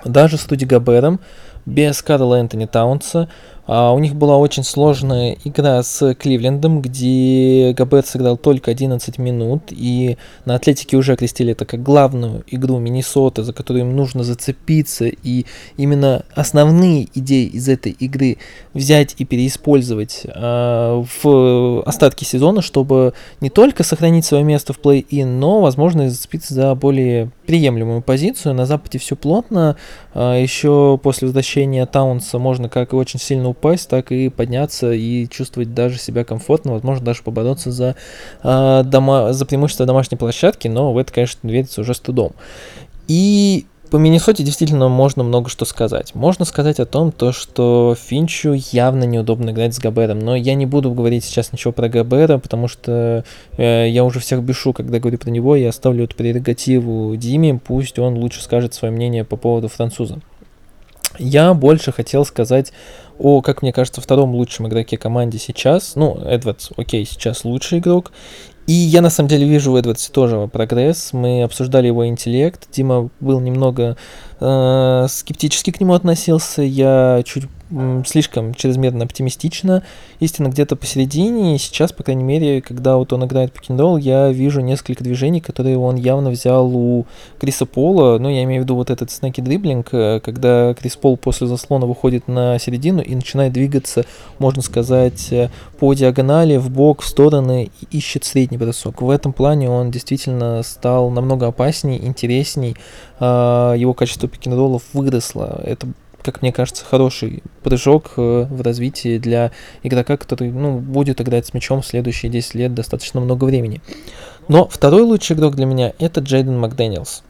Даже с Руди Габером, без Карла Энтони Таунса, а, у них была очень сложная игра с Кливлендом, где Габет сыграл только 11 минут, и на Атлетике уже окрестили это как главную игру Миннесоты, за которую им нужно зацепиться, и именно основные идеи из этой игры взять и переиспользовать э, в остатки сезона, чтобы не только сохранить свое место в плей-ин, но, возможно, и зацепиться за более приемлемую позицию. На Западе все плотно, э, еще после возвращения Таунса можно как и очень сильно упасть, так и подняться и чувствовать даже себя комфортно, возможно, даже побороться за, э, дома, за преимущество домашней площадки, но в это, конечно, верится уже с трудом. И по Миннесоте действительно можно много что сказать. Можно сказать о том, то, что Финчу явно неудобно играть с Габером, но я не буду говорить сейчас ничего про Габера, потому что э, я уже всех бешу, когда говорю про него, я оставлю эту прерогативу Диме, пусть он лучше скажет свое мнение по поводу француза. Я больше хотел сказать о, как мне кажется, втором лучшем игроке команде сейчас. Ну, Эдвардс, окей, сейчас лучший игрок. И я на самом деле вижу в Эдвардсе тоже прогресс. Мы обсуждали его интеллект. Дима был немного э, скептически к нему относился. Я чуть слишком чрезмерно оптимистично. Истина где-то посередине, и сейчас, по крайней мере, когда вот он играет пикинролл, я вижу несколько движений, которые он явно взял у Криса Пола, ну, я имею в виду вот этот снеки дриблинг, э, когда Крис Пол после заслона выходит на середину и начинает двигаться, можно сказать, э, по диагонали, в бок, в стороны, и ищет средний бросок. В этом плане он действительно стал намного опаснее, интересней, а, его качество пикинроллов выросло. Это как мне кажется, хороший прыжок э, в развитии для игрока, который ну, будет играть с мячом следующие 10 лет достаточно много времени. Но второй лучший игрок для меня это Джейден Макдэниелс.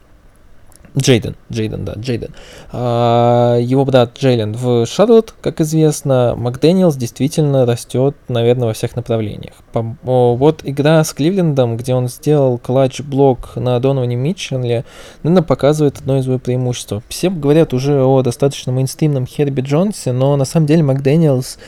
Джейден, Джейден, да, Джейден. А, его брат Джейлен в Шарлотт, как известно, Макдэниелс действительно растет, наверное, во всех направлениях. Вот игра с Кливлендом, где он сделал клатч-блок на Доноване Митчелле, наверное, показывает одно из его преимуществ. Все говорят уже о достаточно мейнстримном Херби Джонсе, но на самом деле Макдэниелс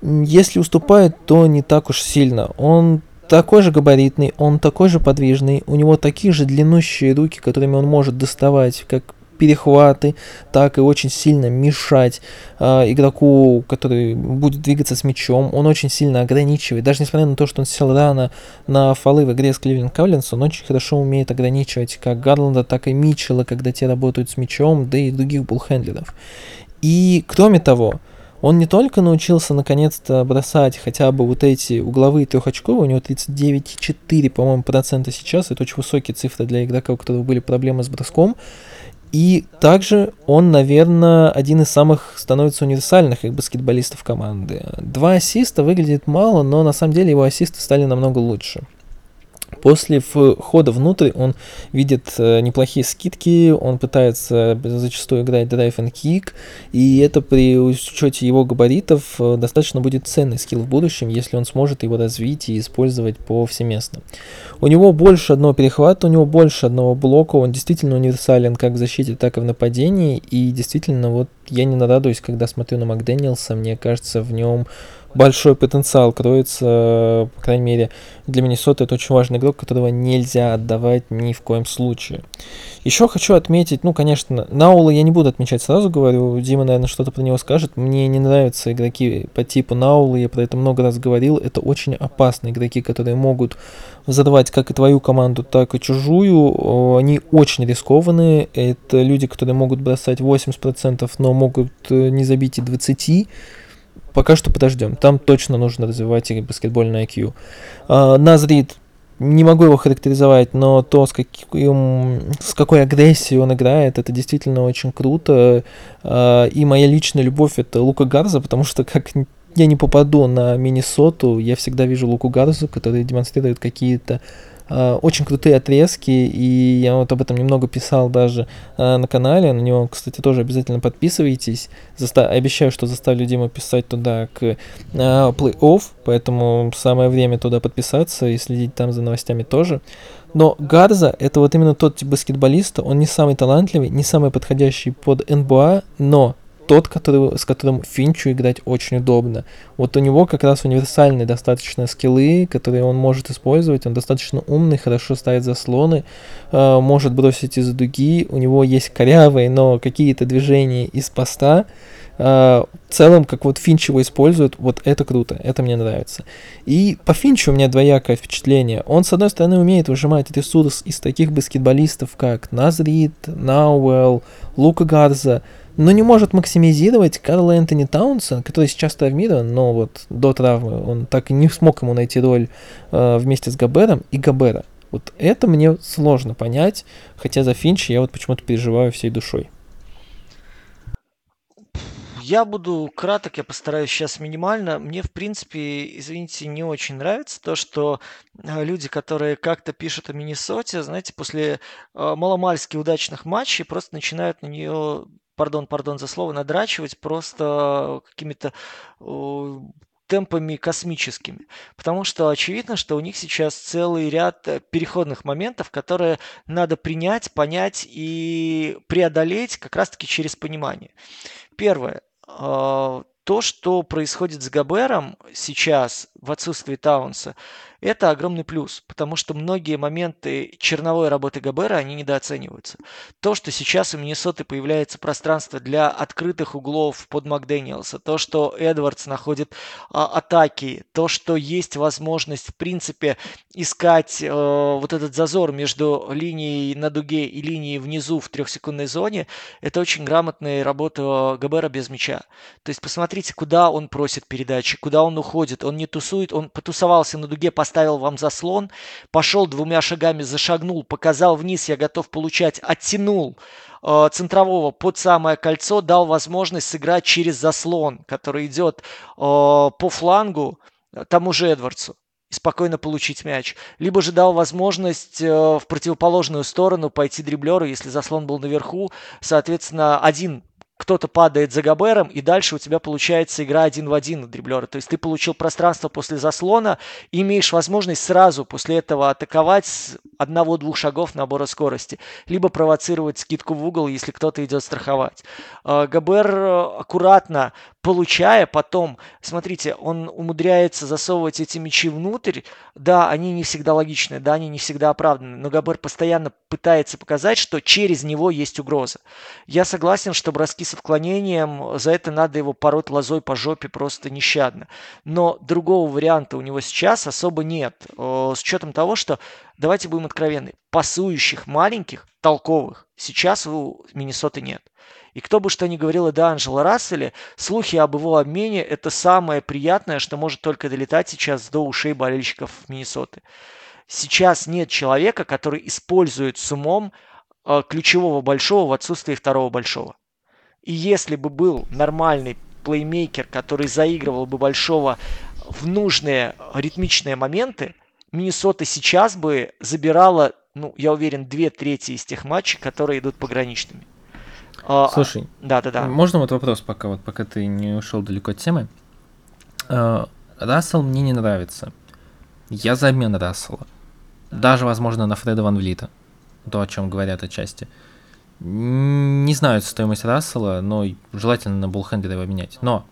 если уступает, то не так уж сильно. Он такой же габаритный, он такой же подвижный, у него такие же длиннущие руки, которыми он может доставать, как перехваты, так и очень сильно мешать э, игроку, который будет двигаться с мячом. Он очень сильно ограничивает. Даже несмотря на то, что он сел рано на фолы в игре с Кливленд Кавлинс, он очень хорошо умеет ограничивать как Гарланда, так и Митчелла, когда те работают с мячом, да и других буллхендлеров. И кроме того, Он не только научился наконец-то бросать хотя бы вот эти угловые трехочковые, у него 39,4, по-моему, процента сейчас, это очень высокие цифры для игрока, у которого были проблемы с броском, и также он, наверное, один из самых становится универсальных как баскетболистов команды. Два ассиста выглядит мало, но на самом деле его ассисты стали намного лучше. После входа внутрь он видит э, неплохие скидки, он пытается зачастую играть drive and kick, и это при учете его габаритов э, достаточно будет ценный скилл в будущем, если он сможет его развить и использовать повсеместно. У него больше одного перехвата, у него больше одного блока, он действительно универсален как в защите, так и в нападении, и действительно вот я не нарадуюсь, когда смотрю на Макдэниелса, мне кажется, в нем большой потенциал кроется, по крайней мере, для Миннесоты это очень важный игрок, которого нельзя отдавать ни в коем случае. Еще хочу отметить, ну, конечно, Наула я не буду отмечать сразу, говорю, Дима, наверное, что-то про него скажет. Мне не нравятся игроки по типу Наула, я про это много раз говорил, это очень опасные игроки, которые могут взорвать как и твою команду, так и чужую. Они очень рискованные, это люди, которые могут бросать 80%, но могут э, не забить и 20%. Пока что подождем. Там точно нужно развивать баскетбольный IQ. А, Назрид не могу его характеризовать, но то, с, каким, с какой агрессией он играет, это действительно очень круто. А, и моя личная любовь это Лука Гарза, потому что как я не попаду на Миннесоту, я всегда вижу Луку Гарзу, который демонстрирует какие-то очень крутые отрезки, и я вот об этом немного писал даже uh, на канале, на него, кстати, тоже обязательно подписывайтесь. Заста- обещаю, что заставлю Диму писать туда к uh, плей-офф, поэтому самое время туда подписаться и следить там за новостями тоже. Но Гарза — это вот именно тот тип баскетболиста, он не самый талантливый, не самый подходящий под НБА, но тот, который, с которым Финчу играть очень удобно. Вот у него как раз универсальные достаточно скиллы, которые он может использовать. Он достаточно умный, хорошо ставит заслоны, э, может бросить из дуги. У него есть корявые, но какие-то движения из поста. Uh, в целом, как вот Финч его использует, вот это круто, это мне нравится. И по Финчу у меня двоякое впечатление. Он, с одной стороны, умеет выжимать ресурс из таких баскетболистов, как Назрид, Науэлл, Лука Гарза, но не может максимизировать Карла Энтони Таунса, который сейчас травмирован, но вот до травмы он так и не смог ему найти роль э, вместе с Габером и Габера. Вот это мне сложно понять, хотя за Финч я вот почему-то переживаю всей душой. Я буду краток, я постараюсь сейчас минимально. Мне, в принципе, извините, не очень нравится то, что э, люди, которые как-то пишут о Миннесоте, знаете, после э, маломальски удачных матчей просто начинают на нее пардон, пардон за слово, надрачивать просто какими-то темпами космическими. Потому что очевидно, что у них сейчас целый ряд э, переходных моментов, которые надо принять, понять и преодолеть как раз-таки через понимание. Первое. А, то, что происходит с Габером сейчас в отсутствии Таунса, это огромный плюс, потому что многие моменты черновой работы Габера, они недооцениваются. То, что сейчас у Миннесоты появляется пространство для открытых углов под Макдэниелса, то, что Эдвардс находит а, атаки, то, что есть возможность, в принципе, искать э, вот этот зазор между линией на дуге и линией внизу в трехсекундной зоне, это очень грамотная работа Габера без мяча. То есть посмотрите, куда он просит передачи, куда он уходит, он не тусует, он потусовался на дуге, поставил вам заслон, пошел двумя шагами, зашагнул, показал вниз, я готов получать, оттянул э, центрового под самое кольцо, дал возможность сыграть через заслон, который идет э, по флангу э, тому же Эдвардсу и спокойно получить мяч. Либо же дал возможность э, в противоположную сторону пойти дриблеру, если заслон был наверху. Соответственно, один кто-то падает за Габером, и дальше у тебя получается игра один в один на дриблера. То есть ты получил пространство после заслона и имеешь возможность сразу после этого атаковать с одного-двух шагов набора скорости. Либо провоцировать скидку в угол, если кто-то идет страховать. А, Габер э, аккуратно получая потом, смотрите, он умудряется засовывать эти мячи внутрь. Да, они не всегда логичны, да, они не всегда оправданы, но Габер постоянно пытается показать, что через него есть угроза. Я согласен, что броски с отклонением, за это надо его пороть лозой по жопе просто нещадно. Но другого варианта у него сейчас особо нет. С учетом того, что, давайте будем откровенны, пасующих маленьких, толковых сейчас у Миннесоты нет. И кто бы что ни говорил о Д'Анджело Расселе, слухи об его обмене – это самое приятное, что может только долетать сейчас до ушей болельщиков Миннесоты. Сейчас нет человека, который использует с умом э, ключевого большого в отсутствии второго большого. И если бы был нормальный плеймейкер, который заигрывал бы большого в нужные ритмичные моменты, Миннесота сейчас бы забирала, ну, я уверен, две трети из тех матчей, которые идут пограничными. А, Слушай, да, да, да. Можно вот вопрос, пока вот пока ты не ушел далеко от темы. А, Рассел мне не нравится. Я за обмен Рассела. Даже, возможно, на Фреда Ван Влита. То, о чем говорят отчасти. Не знаю стоимость Рассела, но желательно на Булхендера его менять. Но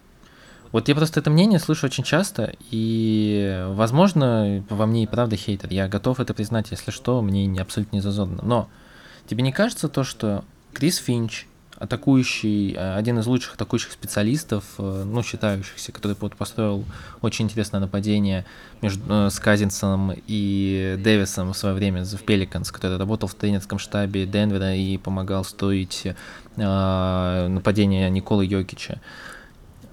вот я просто это мнение слышу очень часто, и, возможно, во мне и правда хейтер. Я готов это признать, если что, мне не, абсолютно не зазорно. Но тебе не кажется то, что Крис Финч, атакующий, э, один из лучших атакующих специалистов, э, ну, считающихся, который вот построил очень интересное нападение между, э, с Казинсоном и Дэвисом в свое время в Пеликанс, который работал в тренерском штабе Денвера и помогал строить э, нападение Николы Йокича.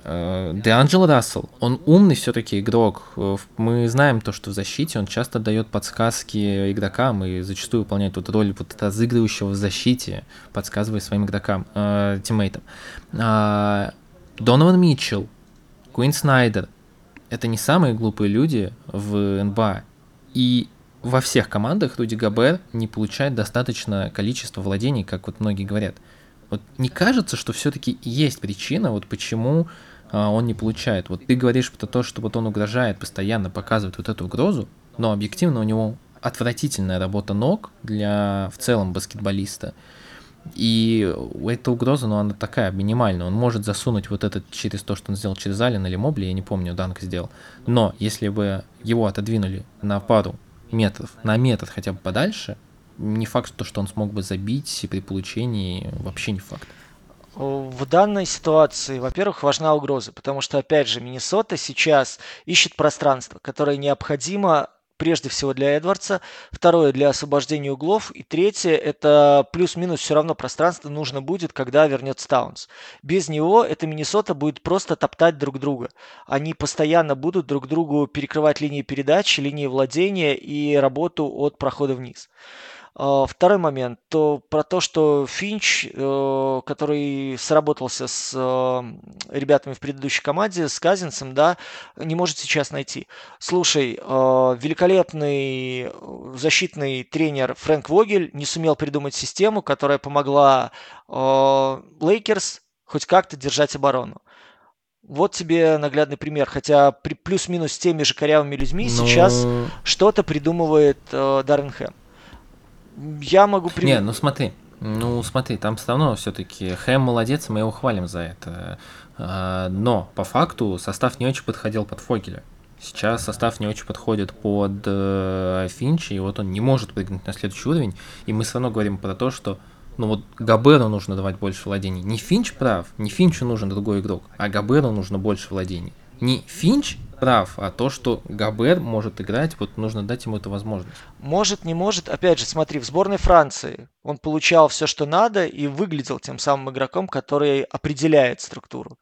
Деанджело Рассел, он умный все-таки игрок. Мы знаем то, что в защите он часто дает подсказки игрокам и зачастую выполняет вот роль вот разыгрывающего в защите, подсказывая своим игрокам, э, тиммейтам. Э, Донован Митчелл, Куин Снайдер, это не самые глупые люди в НБА. И во всех командах Руди Габер не получает достаточно количества владений, как вот многие говорят. Вот не кажется, что все-таки есть причина, вот почему он не получает. Вот ты говоришь про то, что вот он угрожает, постоянно показывает вот эту угрозу, но объективно у него отвратительная работа ног для в целом баскетболиста. И эта угроза, ну, она такая минимальная. Он может засунуть вот этот через то, что он сделал через Алина или Мобли, я не помню, Данк сделал. Но если бы его отодвинули на пару метров, на метр хотя бы подальше, не факт, что он смог бы забить при получении, вообще не факт. В данной ситуации, во-первых, важна угроза, потому что, опять же, Миннесота сейчас ищет пространство, которое необходимо прежде всего для Эдвардса, второе для освобождения углов, и третье это плюс-минус все равно пространство нужно будет, когда вернется Таунс. Без него эта Миннесота будет просто топтать друг друга. Они постоянно будут друг другу перекрывать линии передачи, линии владения и работу от прохода вниз. А, второй момент, то про то, что Финч, э, который сработался с э, ребятами в предыдущей команде, с Казинцем, да, не может сейчас найти. Слушай, э, великолепный защитный тренер Фрэнк Вогель не сумел придумать систему, которая помогла Лейкерс хоть как-то держать оборону. Вот тебе наглядный пример. Хотя при плюс-минус теми же корявыми людьми Но... сейчас что-то придумывает э, Дарвин Хэм. Я могу... При... Не, ну смотри, ну смотри, там все равно все-таки Хэм молодец, мы его хвалим за это. А, но по факту состав не очень подходил под Фогеля. Сейчас состав не очень подходит под э, Финчи, и вот он не может прыгнуть на следующий уровень. И мы все равно говорим про то, что ну вот Габеру нужно давать больше владений. Не Финч прав, не Финчу нужен другой игрок, а Габеру нужно больше владений. Не Финч прав, а то, что Габер может играть, вот нужно дать ему эту возможность. Может, не может. Опять же, смотри, в сборной Франции он получал все, что надо, и выглядел тем самым игроком, который определяет структуру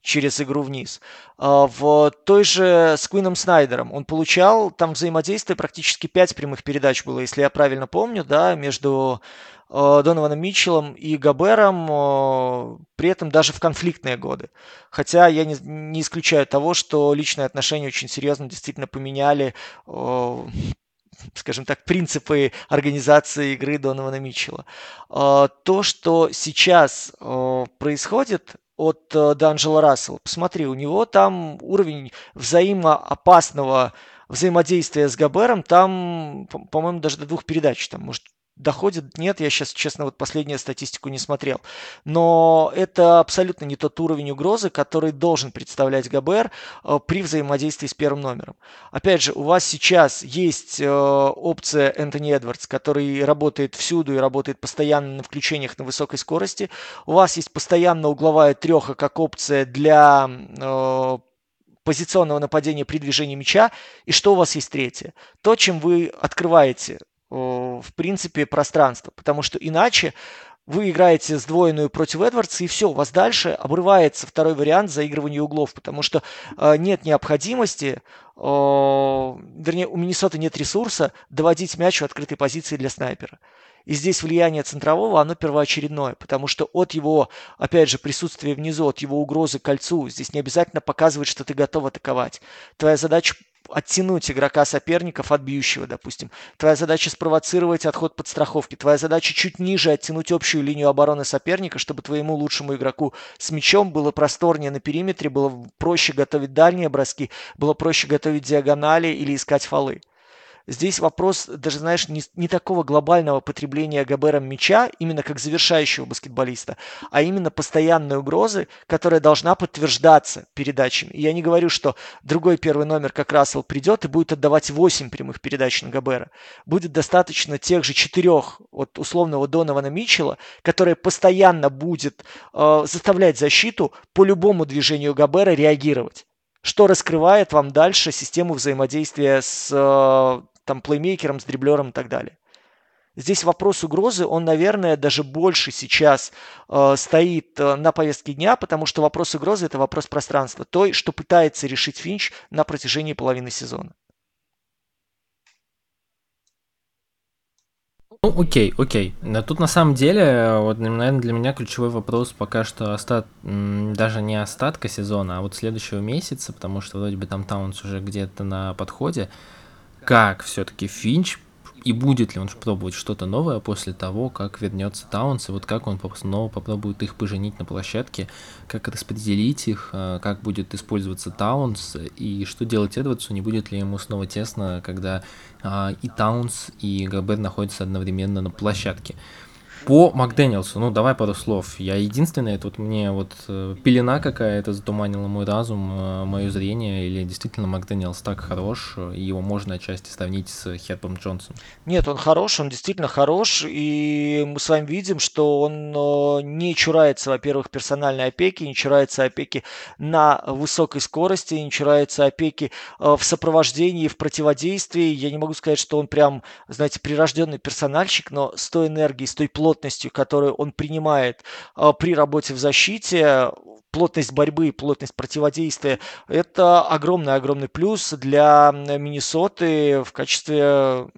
через игру вниз. А в той же с Куином Снайдером он получал там взаимодействие практически 5 прямых передач было, если я правильно помню, да, между Донованом Митчеллом и Габером, э, при этом даже в конфликтные годы. Хотя я не, не исключаю того, что личные отношения очень серьезно действительно поменяли э, скажем так, принципы организации игры Донована Митчелла. То, что сейчас происходит от Данжела Рассела, посмотри, у него там уровень взаимоопасного взаимодействия с Габером, там, по-моему, даже до двух передач, там, может, доходит, нет, я сейчас, честно, вот последнюю статистику не смотрел. Но это абсолютно не тот уровень угрозы, который должен представлять ГБР э, при взаимодействии с первым номером. Опять же, у вас сейчас есть э, опция Энтони Эдвардс, который работает всюду и работает постоянно на включениях на высокой скорости. У вас есть постоянно угловая треха как опция для э, позиционного нападения при движении мяча. И что у вас есть третье? То, чем вы открываете в принципе, пространство. Потому что иначе вы играете сдвоенную против Эдвардса, и все, у вас дальше обрывается второй вариант заигрывания углов, потому что э, нет необходимости, э, вернее, у Миннесоты нет ресурса доводить мяч в открытой позиции для снайпера. И здесь влияние центрового, оно первоочередное, потому что от его, опять же, присутствия внизу, от его угрозы кольцу, здесь не обязательно показывать, что ты готов атаковать. Твоя задача оттянуть игрока соперников от бьющего, допустим. Твоя задача спровоцировать отход подстраховки. Твоя задача чуть ниже оттянуть общую линию обороны соперника, чтобы твоему лучшему игроку с мячом было просторнее на периметре, было проще готовить дальние броски, было проще готовить диагонали или искать фолы. Здесь вопрос даже, знаешь, не, не такого глобального потребления Габером мяча, именно как завершающего баскетболиста, а именно постоянной угрозы, которая должна подтверждаться передачами. И я не говорю, что другой первый номер, как Рассел, придет и будет отдавать 8 прямых передач на Габера. Будет достаточно тех же четырех от условного Донована Митчелла, который постоянно будет э, заставлять защиту по любому движению Габера реагировать что раскрывает вам дальше систему взаимодействия с э, там плеймейкером, с дриблером и так далее. Здесь вопрос угрозы, он, наверное, даже больше сейчас э, стоит э, на повестке дня, потому что вопрос угрозы – это вопрос пространства, той, что пытается решить Финч на протяжении половины сезона. Ну, окей, окей. Но тут на самом деле, вот, наверное, для меня ключевой вопрос пока что остат... даже не остатка сезона, а вот следующего месяца, потому что вроде бы там Таунс уже где-то на подходе как все-таки Финч и будет ли он пробовать что-то новое после того, как вернется Таунс, и вот как он снова попробует их поженить на площадке, как распределить их, э, как будет использоваться Таунс, и что делать Эдвардсу, не будет ли ему снова тесно, когда а, и Таунс, и Гобер находятся одновременно на площадке. По Макдэниелсу, ну давай пару слов. Я единственное, вот мне вот э, пелена какая-то затуманила мой разум, э, мое зрение, или действительно Макдэниелс так хорош, и его можно отчасти сравнить с Хербом Джонсом? Нет, он хорош, он действительно хорош, и мы с вами видим, что он э, не чурается, во-первых, персональной опеки, не чурается опеки на высокой скорости, не чурается опеки в сопровождении, в противодействии. Я не могу сказать, что он прям, знаете, прирожденный персональщик, но с той энергией, с той плотностью, плотностью, которую он принимает а, при работе в защите, плотность борьбы, плотность противодействия, это огромный-огромный плюс для Миннесоты в качестве,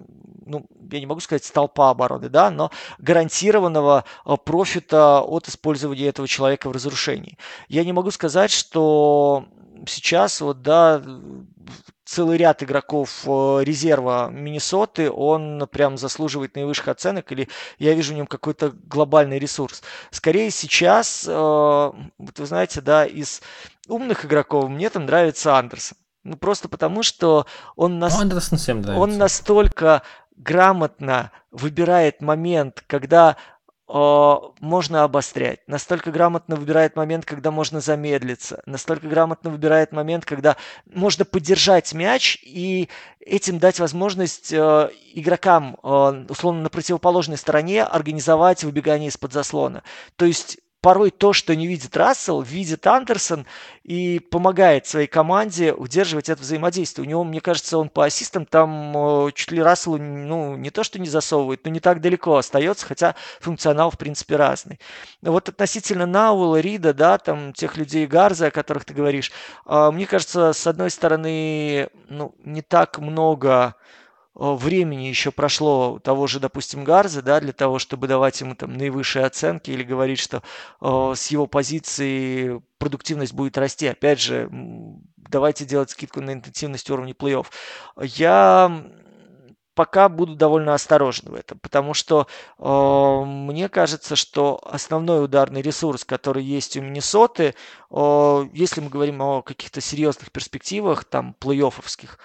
ну, я не могу сказать столпа обороны, да, но гарантированного а, профита от использования этого человека в разрушении. Я не могу сказать, что сейчас вот, да, целый ряд игроков э, резерва Миннесоты, он прям заслуживает наивысших оценок, или я вижу в нем какой-то глобальный ресурс. Скорее сейчас, э, вот вы знаете, да, из умных игроков мне там нравится Андерсон. Ну, просто потому, что он, нас... ну, он настолько грамотно выбирает момент, когда можно обострять, настолько грамотно выбирает момент, когда можно замедлиться, настолько грамотно выбирает момент, когда можно поддержать мяч и этим дать возможность э, игрокам, э, условно, на противоположной стороне организовать выбегание из-под заслона. То есть порой то, что не видит Рассел, видит Андерсон и помогает своей команде удерживать это взаимодействие. У него, мне кажется, он по ассистам там э, чуть ли Расселу ну, не то, что не засовывает, но не так далеко остается, хотя функционал, в принципе, разный. Вот относительно Науэлла, Рида, да, там тех людей Гарза, о которых ты говоришь, э, мне кажется, с одной стороны, ну, не так много времени еще прошло того же, допустим, Гарза, да, для того, чтобы давать ему там наивысшие оценки или говорить, что э, с его позиции продуктивность будет расти. Опять же, давайте делать скидку на интенсивность уровня плей-офф. Я пока буду довольно осторожен в этом, потому что э, мне кажется, что основной ударный ресурс, который есть у Миннесоты, э, если мы говорим о каких-то серьезных перспективах, там, плей-оффовских,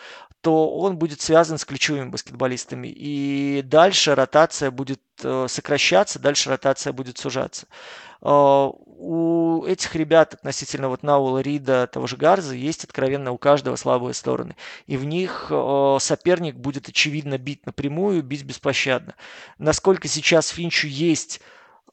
то он будет связан с ключевыми баскетболистами. И дальше ротация будет э, сокращаться, дальше ротация будет сужаться. Э, у этих ребят относительно вот Наула, Рида, того же Гарза есть откровенно у каждого слабые стороны. И в них э, соперник будет очевидно бить напрямую, бить беспощадно. Насколько сейчас Финчу есть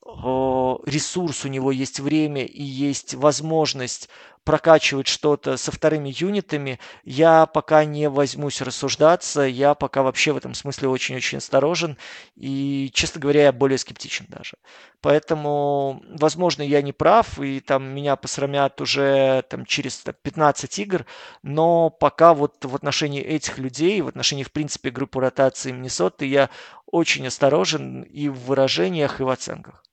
ресурс, у него есть время и есть возможность прокачивать что-то со вторыми юнитами, я пока не возьмусь рассуждаться, я пока вообще в этом смысле очень-очень осторожен и, честно говоря, я более скептичен даже. Поэтому, возможно, я не прав, и там меня посрамят уже там, через там, 15 игр, но пока вот в отношении этих людей, в отношении, в принципе, группы ротации Миннесоты я очень осторожен и в выражениях, и в оценках.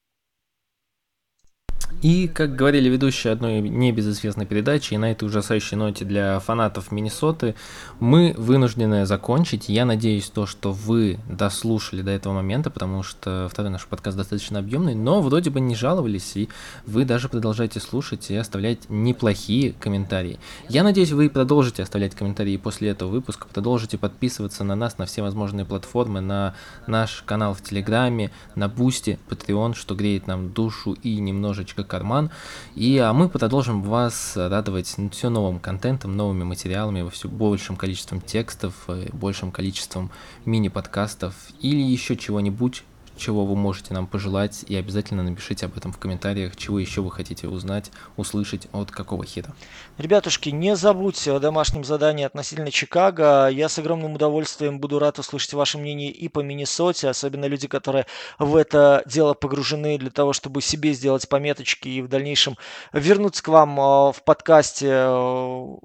И, как говорили ведущие одной небезызвестной передачи, и на этой ужасающей ноте для фанатов Миннесоты, мы вынуждены закончить. Я надеюсь, то, что вы дослушали до этого момента, потому что второй наш подкаст достаточно объемный, но вроде бы не жаловались, и вы даже продолжаете слушать и оставлять неплохие комментарии. Я надеюсь, вы продолжите оставлять комментарии после этого выпуска, продолжите подписываться на нас на все возможные платформы, на наш канал в Телеграме, на Бусти, Patreon, что греет нам душу и немножечко карман. И а мы продолжим вас радовать все новым контентом, новыми материалами, все большим количеством текстов, э, большим количеством мини-подкастов или еще чего-нибудь, чего вы можете нам пожелать, и обязательно напишите об этом в комментариях, чего еще вы хотите узнать, услышать от какого хита. Ребятушки, не забудьте о домашнем задании относительно Чикаго. Я с огромным удовольствием буду рад услышать ваше мнение и по Миннесоте, особенно люди, которые в это дело погружены для того, чтобы себе сделать пометочки и в дальнейшем вернуться к вам а, в подкасте а,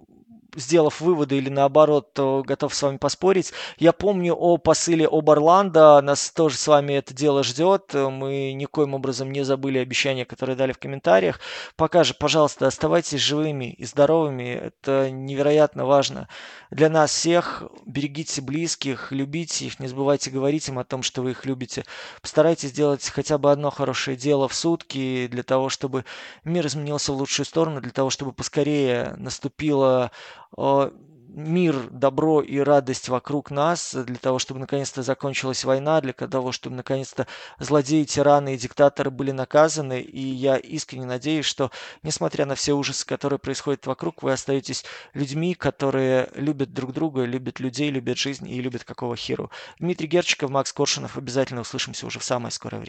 сделав выводы или наоборот готов с вами поспорить. Я помню о посыле об Орландо, нас тоже с вами это дело ждет. Мы никоим образом не забыли обещания, которые дали в комментариях. Пока же, пожалуйста, оставайтесь живыми и здоровыми. Это невероятно важно для нас всех. Берегите близких, любите их, не забывайте говорить им о том, что вы их любите. Постарайтесь сделать хотя бы одно хорошее дело в сутки для того, чтобы мир изменился в лучшую сторону, для того, чтобы поскорее наступила мир, добро и радость вокруг нас, для того, чтобы наконец-то закончилась война, для того, чтобы наконец-то злодеи, тираны и диктаторы были наказаны. И я искренне надеюсь, что, несмотря на все ужасы, которые происходят вокруг, вы остаетесь людьми, которые любят друг друга, любят людей, любят жизнь и любят какого хиру. Дмитрий Герчиков, Макс Коршунов. Обязательно услышимся уже в самое скорое время.